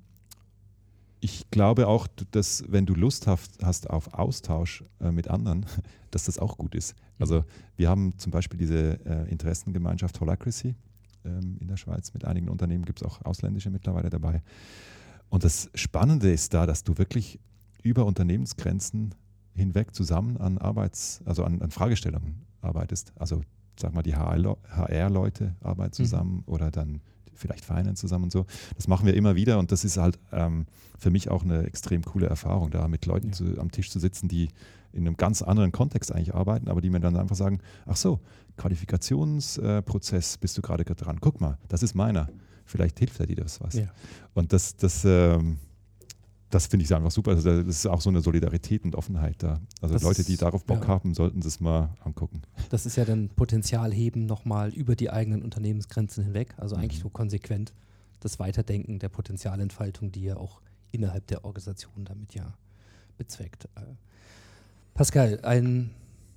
ich glaube auch, dass wenn du Lust hast, auf Austausch äh, mit anderen, dass das auch gut ist. Also wir haben zum Beispiel diese äh, Interessengemeinschaft Holacracy ähm, in der Schweiz. Mit einigen Unternehmen gibt es auch ausländische mittlerweile dabei. Und das Spannende ist da, dass du wirklich über Unternehmensgrenzen hinweg zusammen an Arbeits-, also an, an Fragestellungen arbeitest. Also sag mal, die HR-Leute arbeiten mhm. zusammen mhm. oder dann vielleicht Finance zusammen und so. Das machen wir immer wieder und das ist halt ähm, für mich auch eine extrem coole Erfahrung, da mit Leuten ja. zu, am Tisch zu sitzen, die in einem ganz anderen Kontext eigentlich arbeiten, aber die mir dann einfach sagen, ach so, Qualifikationsprozess bist du gerade dran. Guck mal, das ist meiner. Vielleicht hilft er dir das was. Ja. Und das, das, ähm, das finde ich einfach super. Also das ist auch so eine Solidarität und Offenheit da. Also das Leute, die darauf Bock ja. haben, sollten das mal angucken. Das ist ja dann Potenzialheben nochmal über die eigenen Unternehmensgrenzen hinweg. Also eigentlich mhm. so konsequent das Weiterdenken der Potenzialentfaltung, die ja auch innerhalb der Organisation damit ja bezweckt. Äh, Pascal, ein,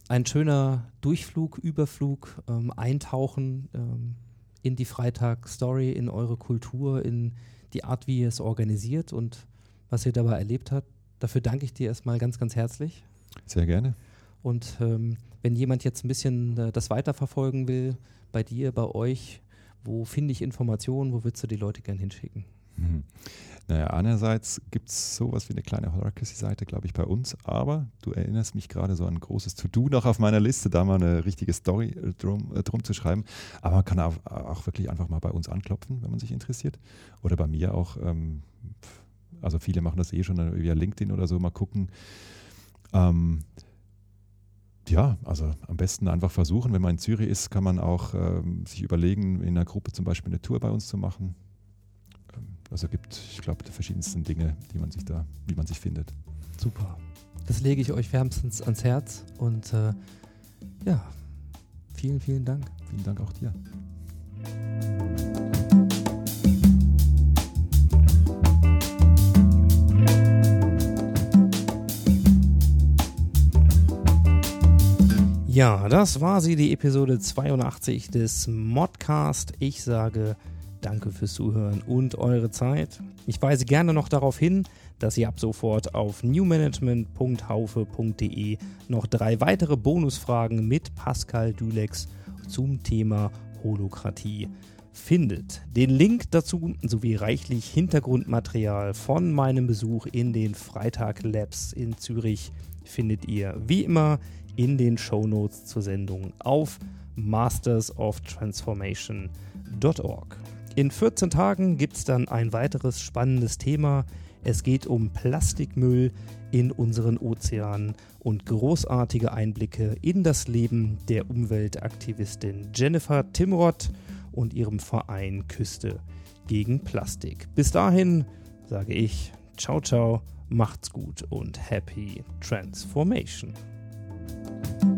ein schöner Durchflug, Überflug, ähm, Eintauchen ähm, in die Freitag-Story, in eure Kultur, in die Art, wie ihr es organisiert und was ihr dabei erlebt habt. Dafür danke ich dir erstmal ganz, ganz herzlich. Sehr gerne. Und ähm, wenn jemand jetzt ein bisschen äh, das weiterverfolgen will, bei dir, bei euch, wo finde ich Informationen, wo würdest du die Leute gern hinschicken? Mhm. Naja, einerseits gibt es sowas wie eine kleine Holacracy-Seite, glaube ich, bei uns, aber du erinnerst mich gerade so an ein großes To-Do noch auf meiner Liste, da mal eine richtige Story äh, drum, äh, drum zu schreiben. Aber man kann auch, auch, wirklich einfach mal bei uns anklopfen, wenn man sich interessiert. Oder bei mir auch, ähm, also viele machen das eh schon via LinkedIn oder so, mal gucken. Ähm, ja, also am besten einfach versuchen. Wenn man in Zürich ist, kann man auch ähm, sich überlegen, in einer Gruppe zum Beispiel eine Tour bei uns zu machen. Also gibt, ich glaube, die verschiedensten Dinge, die man sich da, wie man sich findet. Super. Das lege ich euch wärmstens ans Herz und äh, ja, vielen, vielen Dank. Vielen Dank auch dir. Ja, das war sie, die Episode 82 des Modcast. Ich sage Danke fürs Zuhören und eure Zeit. Ich weise gerne noch darauf hin, dass ihr ab sofort auf newmanagement.haufe.de noch drei weitere Bonusfragen mit Pascal Dülex zum Thema Holokratie findet. Den Link dazu sowie reichlich Hintergrundmaterial von meinem Besuch in den Freitag Labs in Zürich findet ihr wie immer in den Shownotes zur Sendung auf mastersoftransformation.org. In 14 Tagen gibt es dann ein weiteres spannendes Thema. Es geht um Plastikmüll in unseren Ozeanen und großartige Einblicke in das Leben der Umweltaktivistin Jennifer Timrod und ihrem Verein Küste gegen Plastik. Bis dahin sage ich ciao ciao, macht's gut und happy transformation. thank you